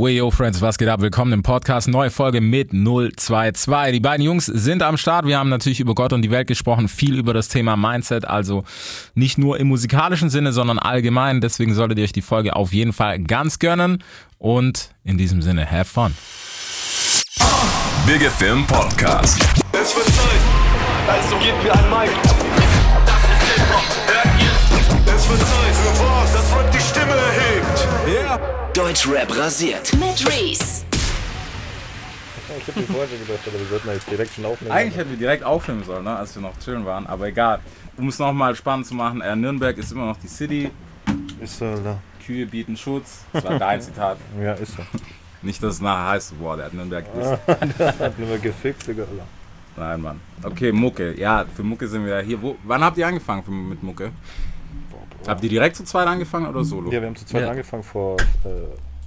Weyo Friends, was geht ab? Willkommen im Podcast. Neue Folge mit 022. Die beiden Jungs sind am Start. Wir haben natürlich über Gott und die Welt gesprochen, viel über das Thema Mindset, also nicht nur im musikalischen Sinne, sondern allgemein. Deswegen solltet ihr euch die Folge auf jeden Fall ganz gönnen. Und in diesem Sinne, have fun. Big Film Podcast. Es wird Zeit, also gebt mir ein Mic. Das ist Hip-Hop, hört ihr? Es wird Zeit für was, das Rap Deutschrap rasiert. mit Reese. Ich hab mir vorher schon gedacht, aber wir sollten jetzt direkt schon aufnehmen. Eigentlich hätten wir direkt aufnehmen sollen, ne, als wir noch chillen waren, aber egal. Um es nochmal spannend zu machen, äh, Nürnberg ist immer noch die City. Ist so, Alter. Kühe bieten Schutz. Das war dein Zitat. Ja, ist so. Nicht, dass es nachher heißt, boah, der hat Nürnberg gedisst. Hat nur mal gefickt, Digga. Nein, Mann. Okay, Mucke. Ja, für Mucke sind wir ja hier. Wo, wann habt ihr angefangen für, mit Mucke? Habt ihr direkt zu zweit angefangen oder solo? Ja, wir haben zu zweit Ja. angefangen vor äh,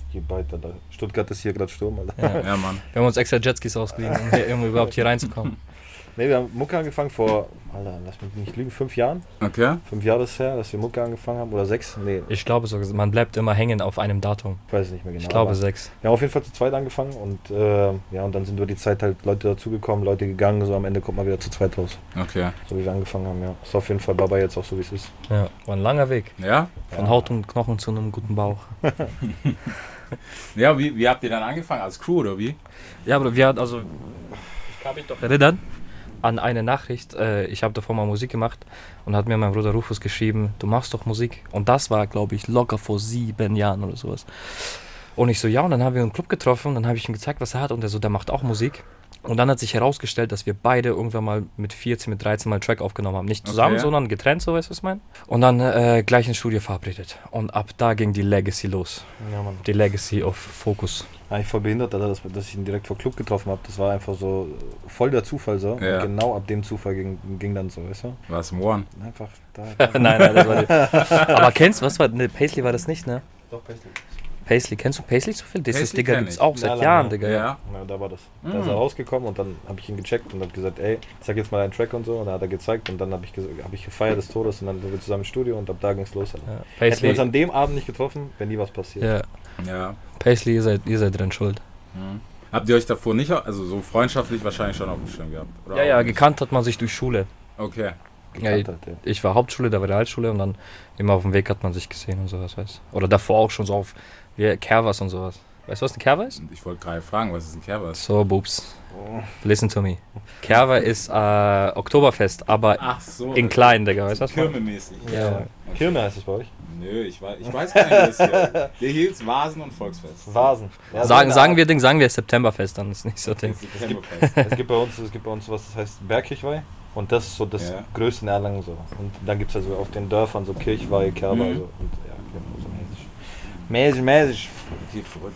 hier bald, Alter. Stuttgart ist hier gerade Sturm, Alter. Ja. Ja, Mann. Wir haben uns extra Jetskis ausgeliehen, um hier irgendwie überhaupt hier reinzukommen. Ne, wir haben Mucke angefangen vor, Alter, lass mich nicht lügen, fünf Jahren. Okay. Fünf Jahre ist her, dass wir Mucke angefangen haben. Oder sechs? Nee, Ich glaube sogar, man bleibt immer hängen auf einem Datum. ich weiß es nicht mehr genau. Ich glaube sechs. Wir haben auf jeden Fall zu zweit angefangen und äh, ja, und dann sind über die Zeit halt Leute dazugekommen, Leute gegangen, so am Ende kommt man wieder zu zweit raus. Okay. So wie wir angefangen haben, ja. Ist auf jeden Fall Baba jetzt auch so wie es ist. Ja, war ein langer Weg. Ja? Von Haut und Knochen zu einem guten Bauch. Ja, wie, wie habt ihr dann angefangen? Als Crew oder wie? Ja, aber wir hatten also. Ich kann mich doch erinnern an eine Nachricht. Äh, ich habe davor mal Musik gemacht und hat mir mein Bruder Rufus geschrieben, du machst doch Musik. Und das war, glaube ich, locker vor sieben Jahren oder sowas. Und ich so, ja, und dann haben wir einen Club getroffen und dann habe ich ihm gezeigt, was er hat. Und er so, der macht auch Musik. Und dann hat sich herausgestellt, dass wir beide irgendwann mal mit 14, mit 13 mal einen Track aufgenommen haben. Nicht zusammen, Okay. sondern getrennt, so weißt du, was ich meine? Und dann äh, gleich ins Studio verabredet. Und ab da ging die Legacy los. Ja. Die Legacy of Focus. Eigentlich voll behindert, Alter, dass, dass ich ihn direkt vor Club getroffen habe. Das war einfach so voll der Zufall so. Ja. Und genau ab dem Zufall ging, ging dann so, weißt du? War es im One? Einfach da. nein, nein, das war nicht. Aber kennst du, was war, ne, Paisley war das nicht, ne? Doch, Paisley. Paisley, kennst du Paisley so viel? Das ist, Digga, gibt's auch seit Jahren, ja. Digga. Ja. Ja. Da war das. Da ist er rausgekommen und dann habe ich ihn gecheckt und habe gesagt, ey, sag jetzt mal einen Track und so. Und dann hat er gezeigt und dann habe ich, hab ich gefeiert des Todes und dann sind wir zusammen im Studio und ab da ging es los. Ja. Hätten wir uns an dem Abend nicht getroffen, wäre nie was passiert. ja. Ja. Paisley, ihr seid, ihr seid drin schuld. Mhm. Habt ihr euch davor nicht, also so freundschaftlich wahrscheinlich schon auf dem Schirm gehabt? Oder Ja, ja, nicht? gekannt hat man sich durch Schule. Okay. Ja, Gekannt hat, ja. Ich war Hauptschule, da war Realschule und dann immer auf dem Weg hat man sich gesehen und sowas, weißt du? Oder davor auch schon so auf wie Kervas und sowas. Weißt du, was ein Kerva ist? Ich wollte gerade fragen, was ist ein Kervers? So, Boobs. Listen to me. Kerva ist äh, Oktoberfest, aber Ach so. in klein, Digga, weißt du was? Kirmemäßig. Ja. Kirme heißt es bei euch? Nö, ich weiß, ich weiß gar nicht, was hier. Der hielt Vasen und Volksfest. Vasen. Ja, so Sagen, eine sagen wir Ding, sagen wir Septemberfest, dann ist nicht so Ding. Septemberfest. Es gibt bei uns, es gibt bei uns was, das heißt Bergkirchweih. Und das ist so das Ja. größte in Erlangen so. Und dann gibt es also auf den Dörfern so Kirchweih, Kerber Mhm. so. Und ja, genau, so mäßig. Mäßig, mäßig. Okay, verrückt.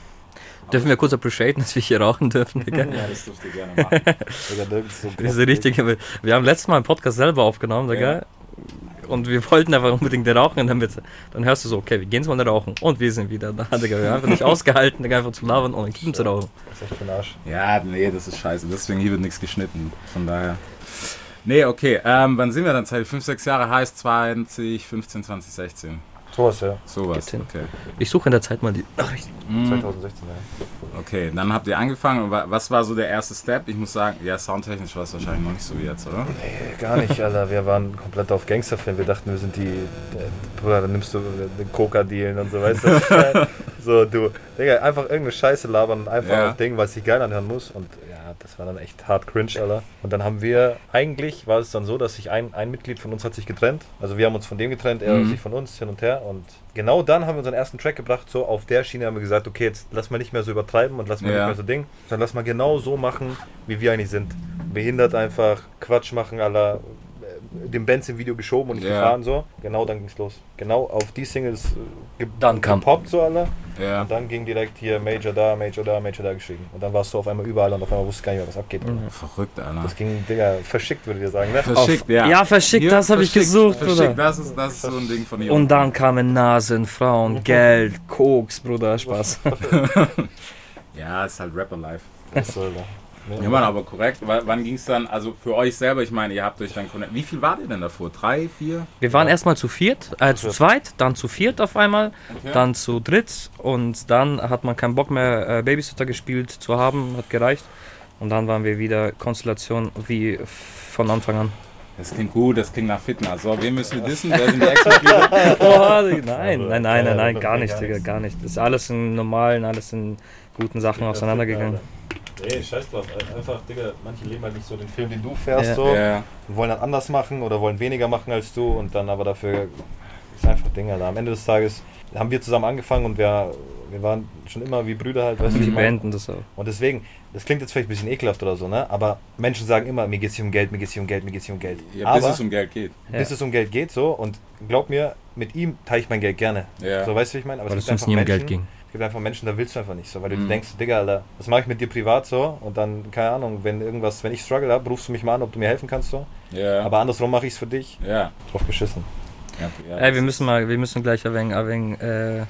Dürfen wir kurz appreciaten, dass wir hier rauchen dürfen, Digga? Ja, das dürft ihr gerne machen. Das ist so Das ist richtig. Wir wir haben letztes Mal einen Podcast selber aufgenommen, Digga. Und wir wollten einfach unbedingt rauchen. Und dann, wird's- dann hörst du so, okay, wir gehen jetzt mal rauchen. Und wir sind wieder da, Digga. Wir haben einfach nicht ausgehalten, Digga, einfach zu labern und dann kippen zu rauchen. Das ist echt für den Arsch. Ja, nee, das ist scheiße. Deswegen hier wird nichts geschnitten. Von daher. Nee, okay. Ähm, wann sind wir dann? Zeit? 5, 6 Jahre heißt 2015, 2016. Sowas, ja. Sowas. Okay. Ich suche in der Zeit mal die Nachricht. Mhm. 2016, ja. Okay, dann habt ihr angefangen. Was war so der erste Step? Ich muss sagen, ja, soundtechnisch war es wahrscheinlich noch nicht so wie jetzt, oder? Nee, gar nicht, Alter. Wir waren komplett auf Gangsterfilm. Wir dachten, wir sind die. Der, Bruder, dann nimmst du den Coca-Dealen und so, weißt du? so, du. Digga, einfach irgendeine Scheiße labern und einfach Ja. auf Ding, weil es sich geil anhören muss. Und ja, das war dann echt hart cringe, Alter. Und dann haben wir, eigentlich war es dann so, dass sich ein, ein Mitglied von uns hat sich getrennt. Also wir haben uns von dem getrennt, er Mhm. sich von uns, hin und her. Und genau dann haben wir unseren ersten Track gebracht. So auf der Schiene haben wir gesagt, okay, jetzt lass mal nicht mehr so übertreiben und lass mal Ja. nicht mehr so Ding. Dann lass mal genau so machen, wie wir eigentlich sind. Behindert einfach, Quatsch machen, aller dem Benz im Video geschoben und nicht Ja. gefahren so. Genau dann ging's los. Genau auf die Singles äh, ge Dann kam- gepoppt so alle. Ja. Und dann ging direkt hier Major da, Major da, Major da geschrieben. Und dann warst du auf einmal überall und auf einmal wusstest du gar nicht mehr, was abgeht. Verrückt, Alter. Das ging, Digga, verschickt, würde ich dir sagen, ne? Verschickt, ja. Ja, verschickt, das habe ich gesucht, verschickt, Bruder. Das ist, das ist so ein Ding von ihr. Und dann kamen Nasen, Frauen, Geld, Koks, Bruder, Spaß. Ja, ist halt Rapper Life. Das soll da. Ja, Mann, aber korrekt. W wann ging es dann, also für euch selber, ich meine, ihr habt euch dann connect- Wie viel wart ihr denn davor? Drei, vier? Wir waren erstmal zu viert, äh, zu zweit, dann zu viert auf einmal, Okay. dann zu dritt und dann hat man keinen Bock mehr äh, Babysitter gespielt zu haben, hat gereicht. Und dann waren wir wieder Konstellation wie von Anfang an. Das klingt gut, das klingt nach Fitness. So, wen müssen wir wissen? Wer sind die Ex-Mitglieder? Oh, nein, nein, nein, nein, Ja, nein, gar nicht, gar Digga, gar nicht. Das ist alles in normalen, alles in guten Sachen auseinandergegangen. Nee, scheiß drauf. Einfach, Digga, manche leben halt nicht so den Film, den du fährst, Ja. so. ja. Und wollen dann anders machen oder wollen weniger machen als du und dann aber dafür ist einfach Ding, Alter. Am Ende des Tages haben wir zusammen angefangen und wir, wir waren schon immer wie Brüder halt, weißt du, wie Die beenden das auch. Und deswegen, das klingt jetzt vielleicht ein bisschen ekelhaft oder so, ne? Aber Menschen sagen immer, mir geht's hier um Geld, mir geht's hier um Geld, mir geht's hier um Geld. ja aber bis es um Geld geht. Ja. bis es um Geld geht, so, und glaub mir, mit ihm teile ich mein Geld gerne. Ja. So, weißt du, wie ich meine? Aber Weil es es gibt uns einfach nie um Menschen, Geld ging. Es gibt einfach Menschen, da willst du einfach nicht so, weil du Mhm. denkst, Digga, Alter, was mache ich mit dir privat so? Und dann, keine Ahnung, wenn irgendwas, wenn ich Struggle habe, rufst du mich mal an, ob du mir helfen kannst so. Ja. Aber andersrum mache ich es für dich. ja. Drauf geschissen. ja, ja Ey, wir müssen mal, wir müssen gleich ein wenig äh,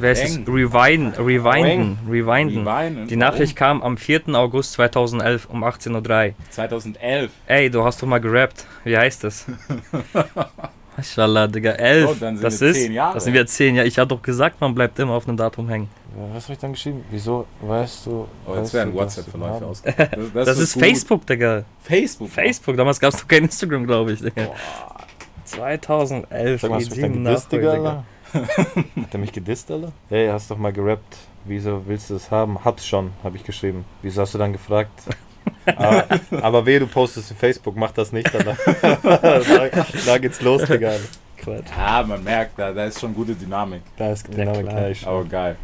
wer ist es? Rewinden, rewinden, rewinden. Rewinden. Die Nachricht kam am 4. August 2011 um 18.03 Uhr. 2011. Ey, du hast doch mal gerappt. Wie heißt das? Mashallah, Digga, 11. Oh, dann sind das wir ist, zehn Jahre. Das sind wir 10 Jahre. Ich hatte doch gesagt, man bleibt immer auf einem Datum hängen. was habe ich dann geschrieben? Wieso weißt du. Oh, jetzt werden WhatsApp-Verläufe aus. Das, Das, wird ist gut. Facebook, Digga. Facebook. Facebook, damals gab es doch kein Instagram, glaube ich, Digga. 2011, Sag mal, hast du mich dann gedisst, Digga, Alter? Hat er mich gedisst, Alter? Hey, hast doch mal gerappt. Wieso willst du es haben? Hab's schon, habe ich geschrieben. Wieso hast du dann gefragt? Aber, aber weh, du postest in Facebook, mach das nicht, Alter. da, da geht's los, Digga. Quatsch. Ja, man merkt, da, da ist schon gute Dynamik. Da ist Dynamik, klar. ja, ich Aber geil.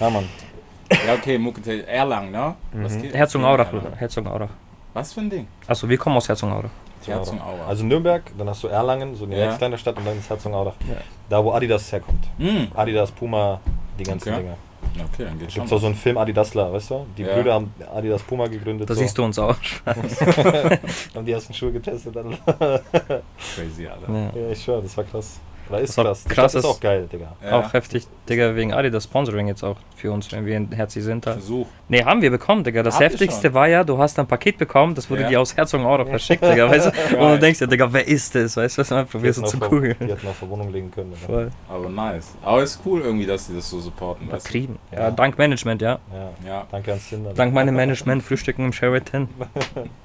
Ja, Mann. Ja, okay, Mucke, Erlangen, ne? Mhm. Herzogenaurach. Bruder. Herzogenaurach. Was für ein Ding? Achso, wir kommen aus Herzogenaurach. Herzogenaurach. Also Nürnberg, dann hast du Erlangen, so eine Ja. ganz kleine Stadt und dann ist Herzogenaurach. Ja. Da, wo Adidas herkommt. Hm. Adidas, Puma, die ganzen Okay. Dinger. Okay, dann geht's schon. Gibt auch so einen Film Adidasler, weißt du? Die Ja. Brüder haben Adidas Puma gegründet. Da so. siehst du uns auch. Haben die ersten Schuhe getestet. Crazy, Alter. Ja. ja, ich schwör, das war krass. Oder ist Das krass. Die krass, Stadt ist ist- auch geil, Digga. Ja. Auch heftig, Digga, wegen Adidas Sponsoring jetzt auch für uns, wenn wir in Herzi sind. Halt. Versuch. Nee, haben wir bekommen, Digga. Das ihr Heftigste war ja, du hast ein Paket bekommen, das wurde Ja. dir aus Herzogenaurach verschickt, Digga, weißt du? Und du denkst dir, Digga, wer ist das? Weißt du, was man Die probierst zu googeln. Die hätten auf der Wohnung legen können. Digga. Voll. Aber nice. Aber ist cool irgendwie, dass sie das so supporten. Übertrieben. Ja. Ja. dank Management, ja. Ja. Ja. Danke ans Tinder. Dank meinem Management frühstücken im Sheraton.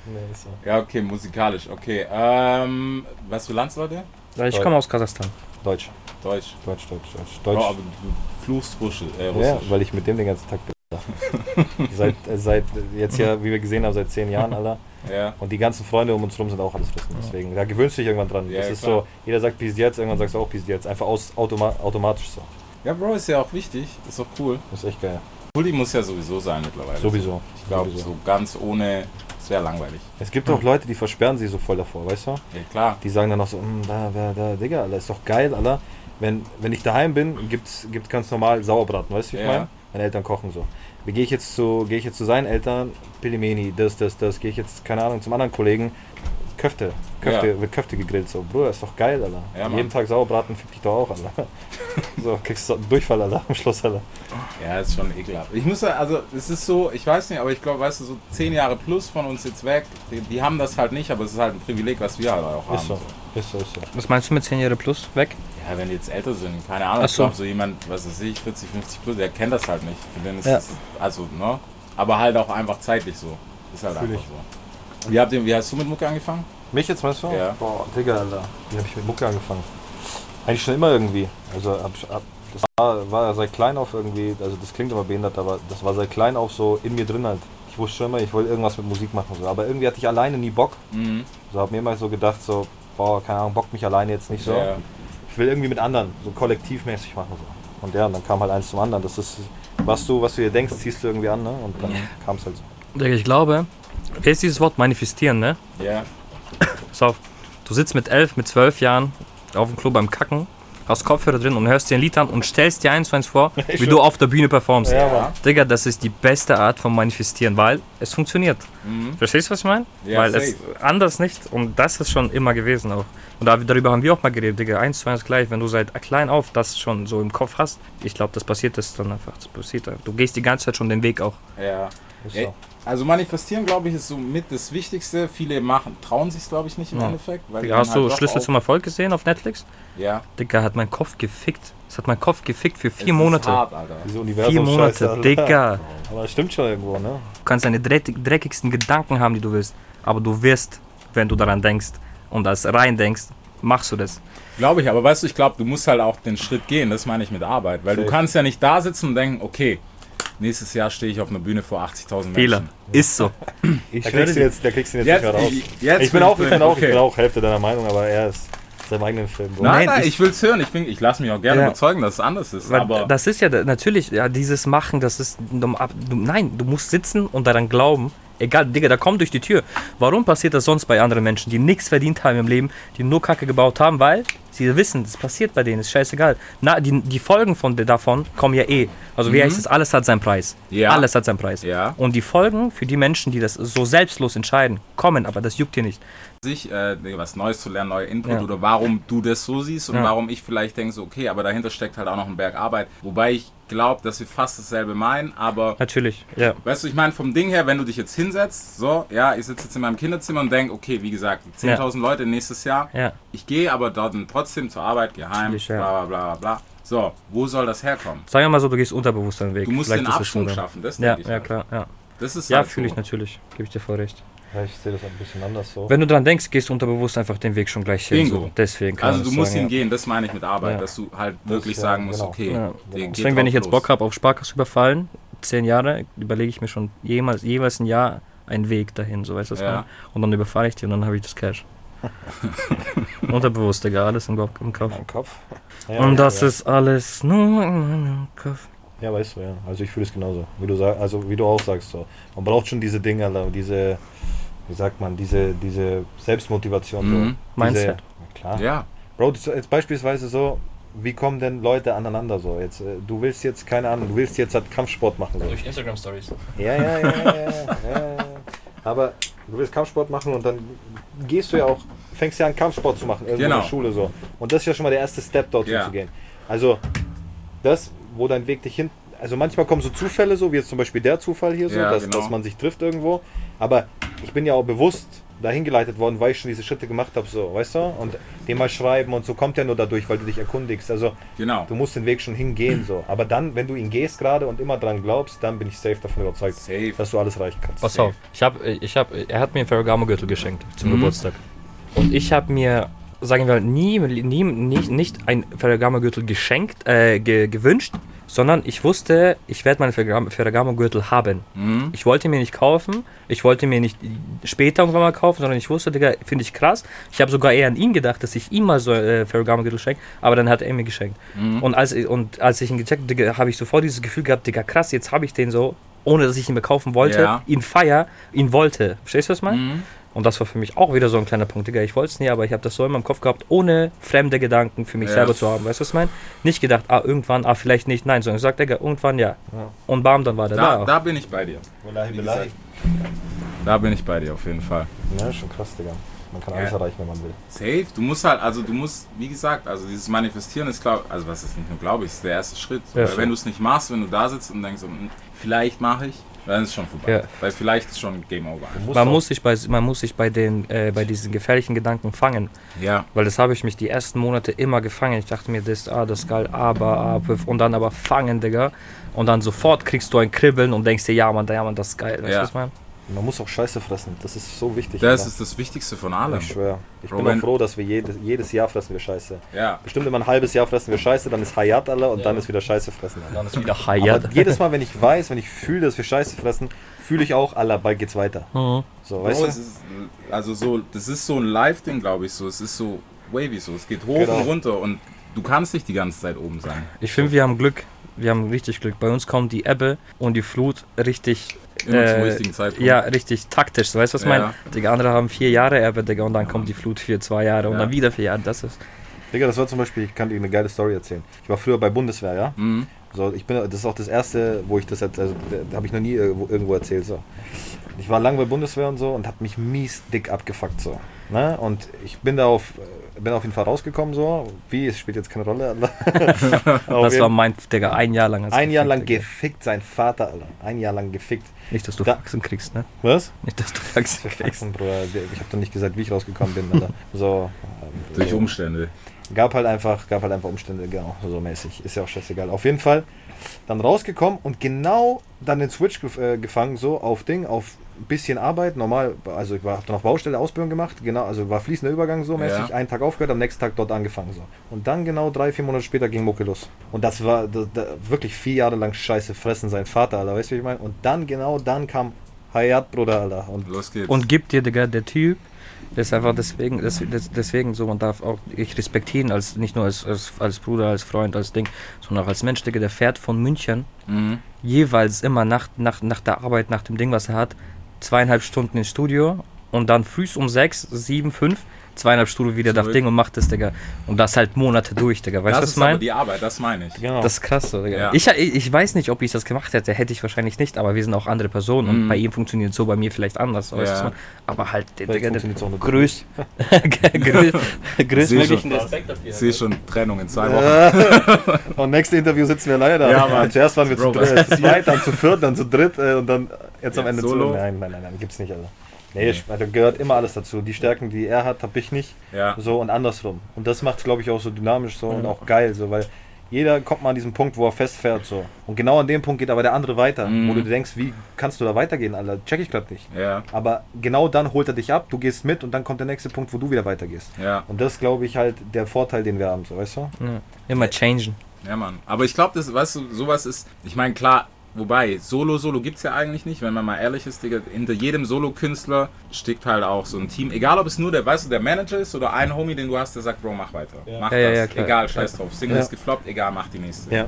Nee, ist so. ja, okay, musikalisch. Okay. Ähm, was für Landsleute? Ja, Ich komme aus Kasachstan. Deutsch. Deutsch. Deutsch, Deutsch, Deutsch. Bro, Deutsch. aber du fluchst Russisch. Äh, ja, Russisch. weil ich mit dem den ganzen Tag bin. seit, äh, seit jetzt ja, wie wir gesehen haben, seit zehn Jahren, Alter. Ja. Und die ganzen Freunde um uns rum sind auch alles Russen. Deswegen, da gewöhnst du dich irgendwann dran. Ja, das ist klar. so, jeder sagt Peace jetzt, irgendwann sagst du auch Peace jetzt. Einfach aus, automa automatisch so. ja, Bro, ist ja auch wichtig. Ist doch cool. Das ist echt geil. Pulli muss ja sowieso sein mittlerweile. Sowieso. Ich glaube, Sowieso. so ganz ohne, es wäre langweilig. Es gibt auch Leute, die versperren sich so voll davor, weißt du? Ja, klar. Die sagen dann auch so, "Mm, da, da, da, Digga, Alter, ist doch geil, Alter. Wenn, wenn ich daheim bin, gibt's, gibt's ganz normal Sauerbraten, weißt du, wie ich Ja. meine? Meine Eltern kochen so. Wie gehe ich jetzt zu, gehe ich jetzt zu seinen Eltern, Pilimeni, das, das, das, gehe ich jetzt, keine Ahnung, zum anderen Kollegen, Köfte, Köfte, Ja. wird Köfte gegrillt, so, Bruder, ist doch geil, Alter. Ja. Jeden Tag Sauerbraten fick dich doch auch, Alter. so, kriegst du einen Durchfall, Alter, am Schluss, Alter. Ja, ist schon ekelhaft. Ich muss ja, also es ist so, ich weiß nicht, aber ich glaube, weißt du, so zehn Jahre plus von uns jetzt weg, die, die haben das halt nicht, aber es ist halt ein Privileg, was wir halt auch haben. Ist so, ist so, ist so. Was meinst du mit 10 Jahre plus weg? Ja, wenn die jetzt älter sind, keine Ahnung, Ach ich so. glaube, so jemand, was weiß ich, 40, 50 plus, der kennt das halt nicht. Ja. es, also, ne? Aber halt auch einfach zeitlich so. Ist halt Fühl einfach ich. so. Wie, habt ihr, wie hast du mit Mucke angefangen? Mich jetzt meinst du? Ja. Boah, Digga, Alter. Wie habe ich mit Mucke angefangen? Eigentlich schon immer irgendwie. Also ab, ab, das war, war seit klein auf irgendwie, also das klingt immer behindert, aber das war seit klein auf so in mir drin halt. Ich wusste schon immer, ich wollte irgendwas mit Musik machen. So. Aber irgendwie hatte ich alleine nie Bock. Mhm. So habe mir immer so gedacht, so, boah, keine Ahnung, bockt mich alleine jetzt nicht so. Ja. Ich will irgendwie mit anderen, so kollektivmäßig machen. So. Und ja, und dann kam halt eins zum anderen. Das ist, was du, was du dir denkst, ziehst du irgendwie an, ne? Und dann kam es halt so. Digga, ich glaube, wer ist dieses Wort manifestieren, ne? Ja. Pass auf, du sitzt mit 11, mit 12 Jahren auf dem Klo beim Kacken, hast Kopfhörer drin und hörst dir ein Lied an und stellst dir eins zu eins vor, wie du auf der Bühne performst. Ja, Mann. Digga, das ist die beste Art von Manifestieren, weil es funktioniert. Mhm. Verstehst du, was ich meine? Ja, weil safe. es anders nicht und das ist schon immer gewesen auch. Und da, darüber haben wir auch mal geredet, Digga, eins zu eins gleich, wenn du seit klein auf das schon so im Kopf hast, ich glaube, das passiert das dann einfach, das passiert. Du gehst die ganze Zeit schon den Weg auch. Ja. Ist Ja, so. Also manifestieren, glaube ich, ist so mit das Wichtigste. Viele machen, trauen sich glaube ich, nicht im Ja. Endeffekt. Weil Digga, hast du halt doch Schlüssel zum Erfolg gesehen auf Netflix? Ja. Digga, hat mein Kopf gefickt. Es hat mein Kopf gefickt für Es vier ist Monate. Hart, Alter. Diese Vier Universum-Scheiße, Monate, Alter. Digga. Aber das stimmt schon irgendwo, ne? Du kannst deine dreck- dreckigsten Gedanken haben, die du willst. Aber du wirst, wenn du daran denkst und das rein denkst, machst du das. Glaube ich, aber weißt du, ich glaube, du musst halt auch den Schritt gehen. Das meine ich mit Arbeit. Weil du Safe. kannst ja nicht da sitzen und denken, okay, nächstes Jahr stehe ich auf einer Bühne vor 80.000 Fehler. Menschen. Ist so. Ich Da kriegst du jetzt, da kriegst du jetzt, Jetzt- nicht mehr raus. jetzt ich bin auch, ich ich bin auch, okay. ich bin auch Hälfte deiner Meinung, aber er ist seinem eigenen Film. Bro. Nein, Nein, ich- ich, will's hören. Ich, bin- ich lasse mich auch gerne Ja. überzeugen, dass es anders ist. Weil aber das ist ja natürlich, ja, dieses Machen, das ist. Du, nein, du musst sitzen und daran glauben. Egal, Digga, da kommt durch die Tür. Warum passiert das sonst bei anderen Menschen, die nichts verdient haben im Leben, die nur Kacke gebaut haben? Weil sie wissen, das passiert bei denen, ist scheißegal. Na, die, die Folgen von, davon kommen ja eh. Also, wie heißt es? Alles hat seinen Preis. Ja. Alles hat seinen Preis. Ja. Und die Folgen für die Menschen, die das so selbstlos entscheiden, kommen, aber das juckt dir nicht. sich äh, was Neues zu lernen, neue Input Ja. oder warum du das so siehst und Ja. warum ich vielleicht denke, so, okay, aber dahinter steckt halt auch noch ein Berg Arbeit. Wobei ich glaube, dass wir fast dasselbe meinen, aber Natürlich, ja. weißt du, ich meine, vom Ding her, wenn du dich jetzt hinsetzt, so, ja, ich sitze jetzt in meinem Kinderzimmer und denke, okay, wie gesagt, 10.000 Leute nächstes Jahr, Ja. ich gehe aber dort trotzdem zur Arbeit, geheim, Natürlich, ja. bla bla bla bla. So, wo soll das herkommen? Sagen wir mal so, du gehst unterbewusst deinen Weg. Du musst Vielleicht den Abschwung schaffen, das Ja, denke ich. ja, halt. klar, ja. Das ist Ja, halt fühle so. ich natürlich. Gebe ich dir voll recht. Ja, ich sehe das ein bisschen anders so. Wenn du dran denkst, gehst du unterbewusst einfach den Weg schon gleich hin. Bingo. So. Deswegen kann Also du das musst sagen, ihn gehen, das meine ich mit Arbeit, Ja. dass du halt wirklich ja, sagen musst, genau. okay, Ja. geht Deswegen, wenn ich jetzt los. Bock habe auf Sparkasse überfallen, zehn Jahre, überlege ich mir schon jemals, jeweils ein Jahr einen Weg dahin, so weißt du was Ja. Und dann überfalle ich die und dann habe ich das Cash. Unterbewusst, Digga, alles im, Kopf- im Kopf. Mein Kopf. Ja, Und das ja. ist alles nur in meinem Kopf. Ja, weißt du, ja. Also ich fühle es genauso. Wie du sagst, also wie du auch sagst so. Man braucht schon diese Dinge, diese, wie sagt man, diese, diese Selbstmotivation. Mhm. So. Mindset. Diese, klar. Ja, Bro, das ist jetzt beispielsweise so, wie kommen denn Leute aneinander so? Jetzt, äh, du willst jetzt, keine Ahnung, du willst jetzt halt Kampfsport machen. So. Instagram Stories. Ja, ja, ja, ja, ja, ja. Aber du willst Kampfsport machen und dann gehst du ja auch, fängst ja an Kampfsport zu machen, irgendwo in Genau. der Schule so. Und das ist ja schon mal der erste Step, dorthin Ja. zu gehen. Also, das, wo dein Weg dich hin. Also manchmal kommen so Zufälle so, wie jetzt zum Beispiel der Zufall hier so, Ja, dass, genau. dass man sich trifft irgendwo. Aber ich bin ja auch bewusst dahin geleitet worden, weil ich schon diese Schritte gemacht habe, so, weißt du? Und dem mal schreiben und so kommt ja nur dadurch, weil du dich erkundigst. Also genau. du musst den Weg schon hingehen so. Aber dann, wenn du ihn gehst gerade und immer dran glaubst, dann bin ich safe davon überzeugt, Safe. dass du alles erreichen kannst. Pass auf, ich hab, ich hab, er hat mir einen Ferragamo-Gürtel geschenkt zum Mhm. Geburtstag. Und ich habe mir, sagen wir, nie, nie nicht, nicht ein Ferragamo-Gürtel geschenkt, äh, ge, gewünscht, sondern ich wusste, ich werde meinen Ferragamo- Ferragamo-Gürtel haben. Mhm. Ich wollte mir nicht kaufen, ich wollte mir nicht später irgendwann mal kaufen, sondern ich wusste, Digga, finde ich krass. Ich habe sogar eher an ihn gedacht, dass ich ihm mal so äh, Ferragamo-Gürtel schenke, aber dann hat er mir geschenkt. Mhm. Und, als, und als ich ihn gecheckt habe, habe ich sofort dieses Gefühl gehabt, Digga, krass, jetzt habe ich den so, ohne dass ich ihn mir kaufen wollte, Ja. ihn feier, ihn wollte. Verstehst du, was ich meine? Mhm. Und das war für mich auch wieder so ein kleiner Punkt, Digga. Ich wollte es nie, aber ich habe das so in meinem Kopf gehabt, ohne fremde Gedanken für mich Ja. selber zu haben. Weißt du, was ich meine? Nicht gedacht, ah, irgendwann, ah, vielleicht nicht, nein, sondern gesagt, Digga, irgendwann ja. Ja. Und bam, dann war der da. Da, da bin ich bei dir. Wallahi, gesagt. Da bin ich bei dir auf jeden Fall. Ja, schon krass, Digga. Man kann Ja. alles erreichen, wenn man will. Safe, du musst halt, also du musst, wie gesagt, also dieses Manifestieren ist, glaube also was ist nicht nur, glaube ich, ist der erste Schritt. Ja, wenn du es nicht machst, wenn du da sitzt und denkst, hm, vielleicht mache ich, dann ist es schon vorbei. Ja. Weil vielleicht ist schon Game Over. Du Man muss, sich bei, man muss sich bei, den, äh, bei diesen gefährlichen Gedanken fangen. Ja, Weil das habe ich mich die ersten Monate immer gefangen. Ich dachte mir, das, ah, das ist geil, aber, aber, und dann aber fangen, Digga. Und dann sofort kriegst du ein Kribbeln und denkst dir, ja, Mann, ja, Mann, das ist geil. Weißt du, Ja. was ich meine? Man muss auch Scheiße fressen. Das ist so wichtig. das Alter. ist das Wichtigste von allem. Ich schwöre. Ich Bro, bin auch froh, dass wir jedes, jedes Jahr fressen wir Scheiße. Ja, Bestimmt immer ein halbes Jahr fressen wir Scheiße, dann ist Hayat alle und Ja. dann ist wieder Scheiße fressen. Alter. Dann ist wieder Aber Hayat. jedes Mal, wenn ich weiß, wenn ich fühle, dass wir Scheiße fressen, fühle ich auch, Allah, bald geht's weiter. Mhm. So, Bro, weißt es ist, also so, das ist so ein Live-Ding, glaube ich, so. Es ist so wavy so. Es geht hoch Genau. und runter und du kannst nicht die ganze Zeit oben sein. Ich finde, wir haben Glück. Wir haben richtig Glück. Bei uns kommt die Ebbe und die Flut richtig. Immer zum äh, richtigen Zeitpunkt. Ja, richtig taktisch. So, Weißt du, was ich Ja. meine? Die anderen haben vier Jahre Ebbe, Digga, und dann kommt die Flut für zwei Jahre und Ja. dann wieder vier Jahre. Das ist. du? Digga, das war zum Beispiel, ich kann dir eine geile Story erzählen. Ich war früher bei Bundeswehr, ja? Mhm. So, ich bin, das ist auch das erste, wo ich das jetzt, also da habe ich noch nie irgendwo, irgendwo erzählt. So. Ich war lange bei Bundeswehr und so und habe mich mies dick abgefuckt so. Ne? Und ich bin da auf, bin auf jeden Fall rausgekommen so. Wie, es spielt jetzt keine Rolle. Alter. Das war mein, Digga, ein Jahr lang. ein Jahr lang Digga. gefickt, sein Vater, Alter. Ein Jahr lang gefickt. Nicht, dass du Da- Faxen kriegst, ne? Was? Nicht, dass du Faxen kriegst. Faxen, Bruder. Ich habe doch nicht gesagt, wie ich rausgekommen bin, Alter. So. ähm, Durch so. Umstände. Gab halt einfach, gab halt einfach Umstände, genau, so mäßig. Ist ja auch scheißegal. Auf jeden Fall dann rausgekommen und genau dann den Switch äh, gefangen, so auf Ding, auf ein bisschen Arbeit, normal, also ich habe dann auf Baustelle Ausbildung gemacht, genau, also war fließender Übergang so mäßig, Ja. einen Tag aufgehört, am nächsten Tag dort angefangen so. Und dann genau drei, vier Monate später ging Mucke los. Und das war da, da, wirklich vier Jahre lang Scheiße fressen, sein Vater, Alter, weißt du, wie ich meine? Und dann, genau dann kam Hayat, Bruder, Alter. Und Los geht's. Und gibt dir, Digga, der Typ, das ist einfach deswegen, das, das, deswegen so, man darf auch, ich respektiere ihn als, nicht nur als, als, als Bruder, als Freund, als Ding, sondern auch als Mensch, Digga, der fährt von München Mhm. jeweils immer nach, nach, nach der Arbeit, nach dem Ding, was er hat, zweieinhalb Stunden ins Studio und dann früh um sechs, sieben, fünf, zweieinhalb Stunden wieder das Zurück. Ding und macht das, Digga. Und das halt Monate durch, Digga. Weißt du, das was ist ich aber meine? die Arbeit, das meine ich. genau. Das ist krass, so, Digga. Ja. Ich, ich weiß nicht, ob ich das gemacht hätte. Hätte ich wahrscheinlich nicht, aber wir sind auch andere Personen und Mhm. bei ihm funktioniert es so, bei mir vielleicht anders. weißt du, Ja. ich meine? Aber halt, Vielleicht Digga, der größt, größt, größtmöglichen. Respekt dafür. Ich sehe schon Trennung in zwei Wochen. und nächstes Interview sitzen wir leider. Ja, Mann. Zuerst waren wir Bro, zu, was dritt, zu zweit, dann zu viert, dann zu dritt äh, und dann jetzt am Jetzt Ende solo? zu. Nein, nein, nein, nein, gibt's nicht, Alter. Nee, ich- also gehört immer alles dazu. Die Stärken, die er hat, habe ich nicht. Ja. So und andersrum. Und das macht es, glaube ich, auch so dynamisch so und auch geil, so, weil jeder kommt mal an diesen Punkt, wo er festfährt. So. Und genau an dem Punkt geht aber der andere weiter. Mhm. Wo du denkst, wie kannst du da weitergehen, Alter? Check ich gerade nicht. Ja. Aber genau dann holt er dich ab, du gehst mit und dann kommt der nächste Punkt, wo du wieder weitergehst. Ja. Und das glaube ich halt der Vorteil, den wir haben, so weißt du? Ja. Immer changen. Ja, Mann. Aber ich glaube, das, weißt du, sowas ist, ich meine, klar, wobei, Solo, Solo gibt's ja eigentlich nicht, wenn man mal ehrlich ist, Digga, hinter jedem Solo-Künstler steckt halt auch so ein Team, egal ob es nur der, weißt du, der Manager ist oder ein Homie, den du hast, der sagt, Bro, mach weiter. Mach Ja, ja, das. ja, klar. egal, scheiß drauf. Single Ja. ist gefloppt, egal, mach die nächste. Ja.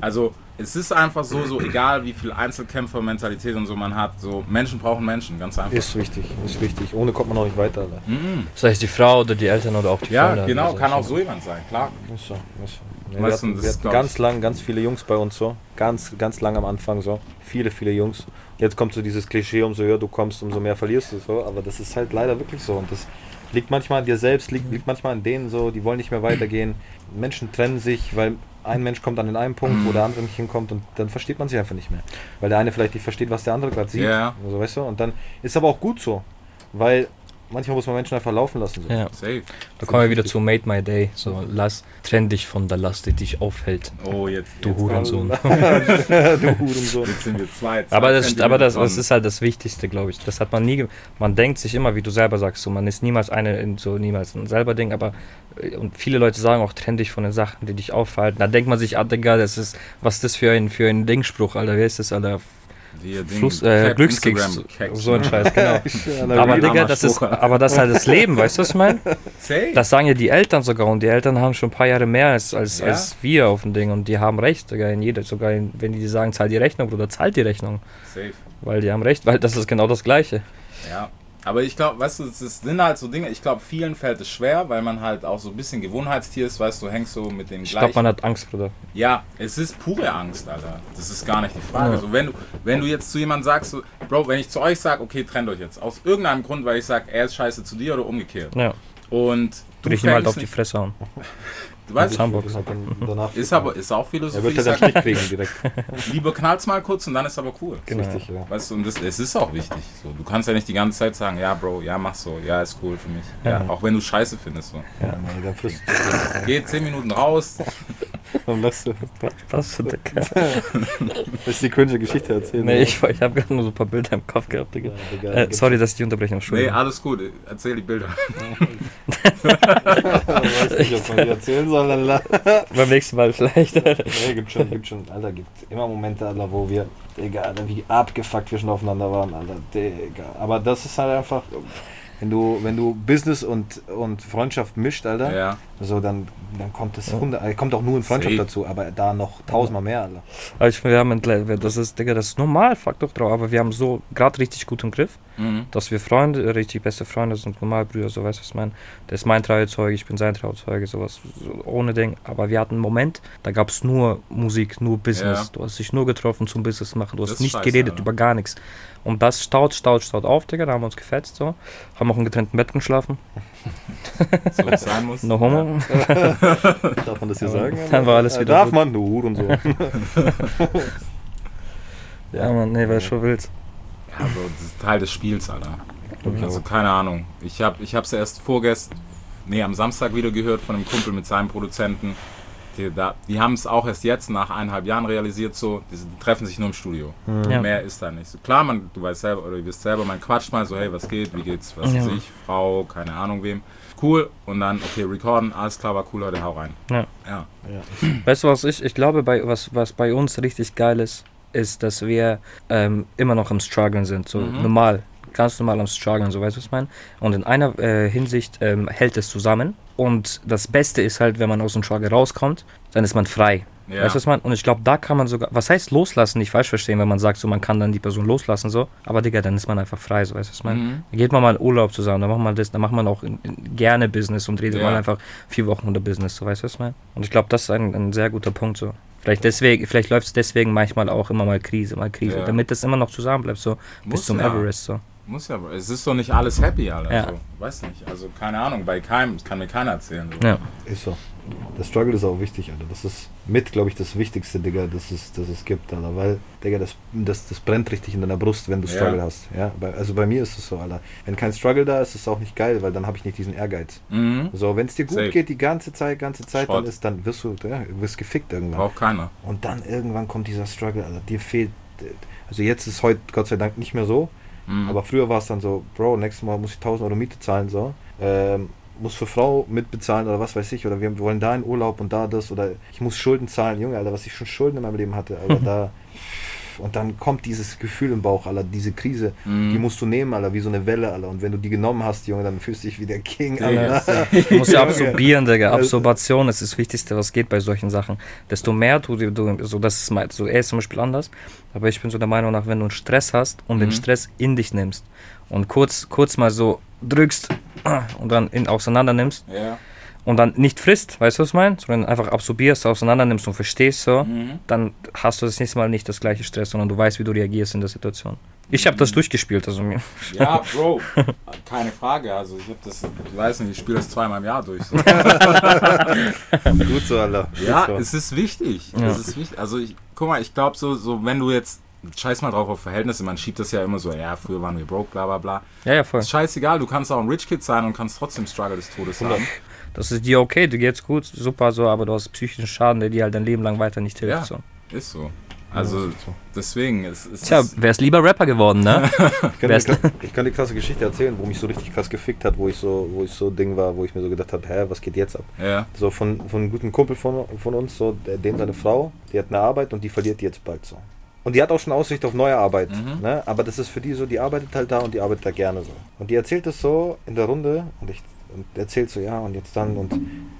Also, es ist einfach so, so egal wie viel Einzelkämpfer-Mentalität und so man hat, so Menschen brauchen Menschen, ganz einfach. Ist wichtig, ist wichtig. Ohne kommt man auch nicht weiter, Alter. Mhm. Sei es die Frau oder die Eltern oder auch die Ja, Freunde. genau, Also, kann auch so jemand sein, klar. Ist so, ist so. Weißt wir hatten, wir hatten ganz lang, ganz viele Jungs bei uns so. Ganz, ganz lang am Anfang so. Viele, viele Jungs. Jetzt kommt so dieses Klischee, umso höher du kommst, umso mehr verlierst du so. Aber das ist halt leider wirklich so. Und das liegt manchmal an dir selbst, liegt, liegt manchmal an denen so, die wollen nicht mehr weitergehen. Menschen trennen sich, weil ein Mensch kommt an den einen Punkt, wo der andere nicht hinkommt und dann versteht man sich einfach nicht mehr. Weil der eine vielleicht nicht versteht, was der andere gerade sieht. Ja. Also, weißt du? Und dann ist aber auch gut so. Weil manchmal muss man Menschen einfach laufen lassen. So. Ja, Safe. da kommen wir wieder zu Made My Day. So, lass, trenn dich von der Last, die dich aufhält. Oh, jetzt. Du jetzt, Hurensohn. du Hurensohn. Jetzt sind wir zwei. zwei Aber das, aber das, das ist halt das Wichtigste, glaube ich. Das hat man nie. Man denkt sich immer, wie du selber sagst, so man ist niemals eine in so niemals ein selber Ding, aber äh, und viele Leute sagen auch, trenn dich von den Sachen, die dich aufhalten. Da denkt man sich, ah, Digga, das ist, was ist das für ein für ein Dingspruch, Alter, wie ist das, Alter? Ding, Fluss, äh, Cap, Glückskicks, Instagram, Keks, so ein? Scheiß, genau. Aber. Digga, das ist, aber das ist halt das Leben, weißt du, was ich meine? Safe. Das sagen ja die Eltern sogar und die Eltern haben schon ein paar Jahre mehr als, als, Ja. als wir auf dem Ding und die haben recht, sogar in jeder, sogar in, wenn die sagen, zahl die Rechnung, Bruder, zahlt die Rechnung, Safe. weil die haben recht, weil das ist genau das Gleiche. Ja. Aber ich glaube, weißt du, es sind halt so Dinge, ich glaube, vielen fällt es schwer, weil man halt auch so ein bisschen Gewohnheitstier ist, weißt du, hängst so mit den Ich glaube, man hat Angst, Bruder. Ja, es ist pure Angst, Alter. Das ist gar nicht die Frage. Ja. So, wenn, du, wenn du jetzt zu jemandem sagst, so, Bro, wenn ich zu euch sage, okay, trennt euch jetzt, aus irgendeinem Grund, weil ich sage, er ist scheiße zu dir oder umgekehrt. Ja, Und du würde ich ihm halt auf die Fresse hauen. du weißt, Mit Hamburg. Ist halt dann danach ist aber ist auch er Philosophie. wird Ich halt Stich kriegen direkt. lieber knallt's mal kurz und dann ist aber cool. Genau. Richtig, ja. Weißt du, und das, es ist auch wichtig. So, du kannst ja nicht die ganze Zeit sagen, ja, Bro, ja, mach so, ja, ist cool für mich. Ja, Ja. auch wenn du Scheiße findest. So. ja nee, dann frisst Geh 10 Minuten raus. dann lass du. Was für Digga? Willst du die cringe Geschichte erzählen? Nee, ich, ich habe gerade nur so ein paar Bilder im Kopf gehabt, Digga. Ja, Äh, sorry, dass ich die unterbreche, Nee, Entschuldigung. alles gut. Erzähl die Bilder. Ich weiß nicht, ob man die erzählen soll. Alter. Beim nächsten Mal vielleicht. Nee, gibt schon, gibt schon, Alter, gibt immer Momente, Alter, wo wir, Digga, Alter, wie abgefuckt wir schon aufeinander waren, Alter, Digga. Aber das ist halt einfach, wenn du, wenn du Business und, und Freundschaft mischt, Alter, Ja. so dann, dann kommt es 100, äh, kommt auch nur in Freundschaft Safe. dazu, aber da noch tausendmal mehr, Alter. Also ich, wir haben, das ist, Digga, das ist normal, fuck doch drauf, aber wir haben so gerade richtig gut im Griff, Mhm. dass wir Freunde, richtig beste Freunde sind, normal Brüder, so weißt du, was ich meine. Der ist mein Trauzeuge, ich bin sein Trauzeuge, sowas, so, ohne Ding. Aber wir hatten einen Moment, da gab es nur Musik, nur Business. Ja. Du hast dich nur getroffen zum Business machen, du Das hast ist nicht scheiße, geredet Alter. über gar nichts. Und das staut, staut, staut auf, Digga, da haben wir uns gefetzt, so. Haben auch in getrennten Betten geschlafen, So es sein muss. no homo. Darf man das hier Aber sagen? dann war alles Äh, wieder Darf gut. man, du Hure und so. Ja, Mann, nee, war schon wild. Also, das ist Teil des Spiels, Alter. Also, keine Ahnung. Ich habe ich hab's erst vorgestern, nee, am Samstag wieder gehört von einem Kumpel mit seinem Produzenten. Die, da- die haben es auch erst jetzt nach eineinhalb Jahren realisiert, so, die, die treffen sich nur im Studio. Ja. Mehr ist da nicht. So klar, man, du weißt selber, oder ihr wisst selber, man quatscht mal so, hey, was geht, wie geht's, was Ja. weiß ich, Frau, keine Ahnung wem. Cool. Und dann, okay, recorden, alles klar, war cool, heute hau rein. Ja. Ja. Weißt du, was ich, ich glaube, bei, was, was bei uns richtig geil ist, ist, dass wir ähm, immer noch am Struggeln sind. So Mhm. normal, ganz normal am Struggeln, so weißt du, was ich meine? Und in einer äh, Hinsicht ähm, hält es zusammen. Und das Beste ist halt, wenn man aus dem Struggle rauskommt, dann ist man frei. Ja. Weißt du, was ich meine? Und ich glaube, da kann man sogar, was heißt loslassen, nicht falsch verstehen, wenn man sagt, so man kann dann die Person loslassen, so. Aber Digga, dann ist man einfach frei, so weißt du, was ich meine? Mhm. Dann geht man mal in Urlaub zusammen, dann macht man das, dann macht man auch in, in, gerne Business und redet Ja. mal einfach vier Wochen unter Business, so weißt du was ich meine? Und ich glaube, das ist ein, ein sehr guter Punkt so. Vielleicht deswegen, vielleicht läuft es deswegen manchmal auch immer mal Krise, mal Krise, Ja. damit das immer noch zusammen bleibt, so bis Muss zum ja. Everest so. Muss ja, es ist doch nicht alles happy, Alter. Ja. So, weiß nicht. Also, keine Ahnung, bei keinem, das kann mir keiner erzählen. So. Ja. Ist so. Der Struggle ist auch wichtig, Alter. Das ist mit, glaube ich, das Wichtigste, Digga, das es, das es gibt, Alter. Weil, Digga, das, das, das brennt richtig in deiner Brust, wenn du Ja. Struggle hast. Ja? Also bei mir ist es so, Alter. Wenn kein Struggle da ist, ist es auch nicht geil, weil dann habe ich nicht diesen Ehrgeiz. Mhm. So, wenn es dir gut Safe. geht, die ganze Zeit, ganze Zeit, Schrott. dann ist, dann wirst du, ja, wirst gefickt irgendwann. Braucht keiner. Und dann irgendwann kommt dieser Struggle, Alter. Dir fehlt, also jetzt ist heute Gott sei Dank nicht mehr so, Mhm. aber früher war es dann so, Bro, nächstes Mal muss ich 1000 Euro Miete zahlen, so. Ähm, muss für Frau mitbezahlen oder was weiß ich, oder wir wollen da in Urlaub und da das, oder ich muss Schulden zahlen, Junge, Alter, was ich schon Schulden in meinem Leben hatte, Alter, da. Und dann kommt dieses Gefühl im Bauch, Alter, diese Krise, Mhm. die musst du nehmen, Alter, wie so eine Welle, Alter. Und wenn du die genommen hast, Junge, dann fühlst du dich wie der King, Alter. Du musst ja absorbieren, Digga. Also- Absorbation ist das Wichtigste, was geht bei solchen Sachen. Desto mehr du, du so das ist mein, so er ist zum Beispiel anders, aber ich bin so der Meinung nach, wenn du einen Stress hast und den Mhm. Stress in dich nimmst und kurz, kurz mal so drückst und dann in, auseinander nimmst Ja. Und dann nicht frisst, weißt du, was ich meine? Sondern einfach absorbierst, auseinander nimmst und verstehst so, Mhm. dann hast du das nächste Mal nicht das gleiche Stress, sondern du weißt, wie du reagierst in der Situation. Ich habe das durchgespielt, also mir. Ja, Bro, keine Frage. Also ich habe das, ich weiß nicht, ich spiele das zweimal im Jahr durch. So. Gut so, Alter. Ja, so. es ist wichtig. Ja. Es ist wichtig. Also ich, guck mal, ich glaube so, so, wenn du jetzt, scheiß mal drauf auf Verhältnisse, man schiebt das ja immer so, ja, früher waren wir broke, bla bla bla. Ja, ja, voll. Ist scheißegal, du kannst auch ein Rich Kid sein und kannst trotzdem Struggle des Todes haben. Das ist dir okay, dir geht's gut, super so, aber du hast psychischen Schaden, der dir halt dein Leben lang weiter nicht hilft. Ja. So. Ist so. Also Ja, ist so. deswegen, es, Tja, wär's lieber Rapper geworden, ne? Ich kann, Wär's- ich, kann, die krasse Geschichte erzählen, wo mich so richtig krass gefickt hat, wo ich so, wo ich so Ding war, wo ich mir so gedacht habe, hä, was geht jetzt ab? ja. So von, von einem guten Kumpel von, von uns, so, der, dem seine Frau, die hat eine Arbeit und die verliert die jetzt bald so. Und die hat auch schon Aussicht auf neue Arbeit, Mhm. ne? aber das ist für die so, die arbeitet halt da und die arbeitet da gerne so. Und die erzählt es so in der Runde und ich und erzählt so, ja und jetzt dann und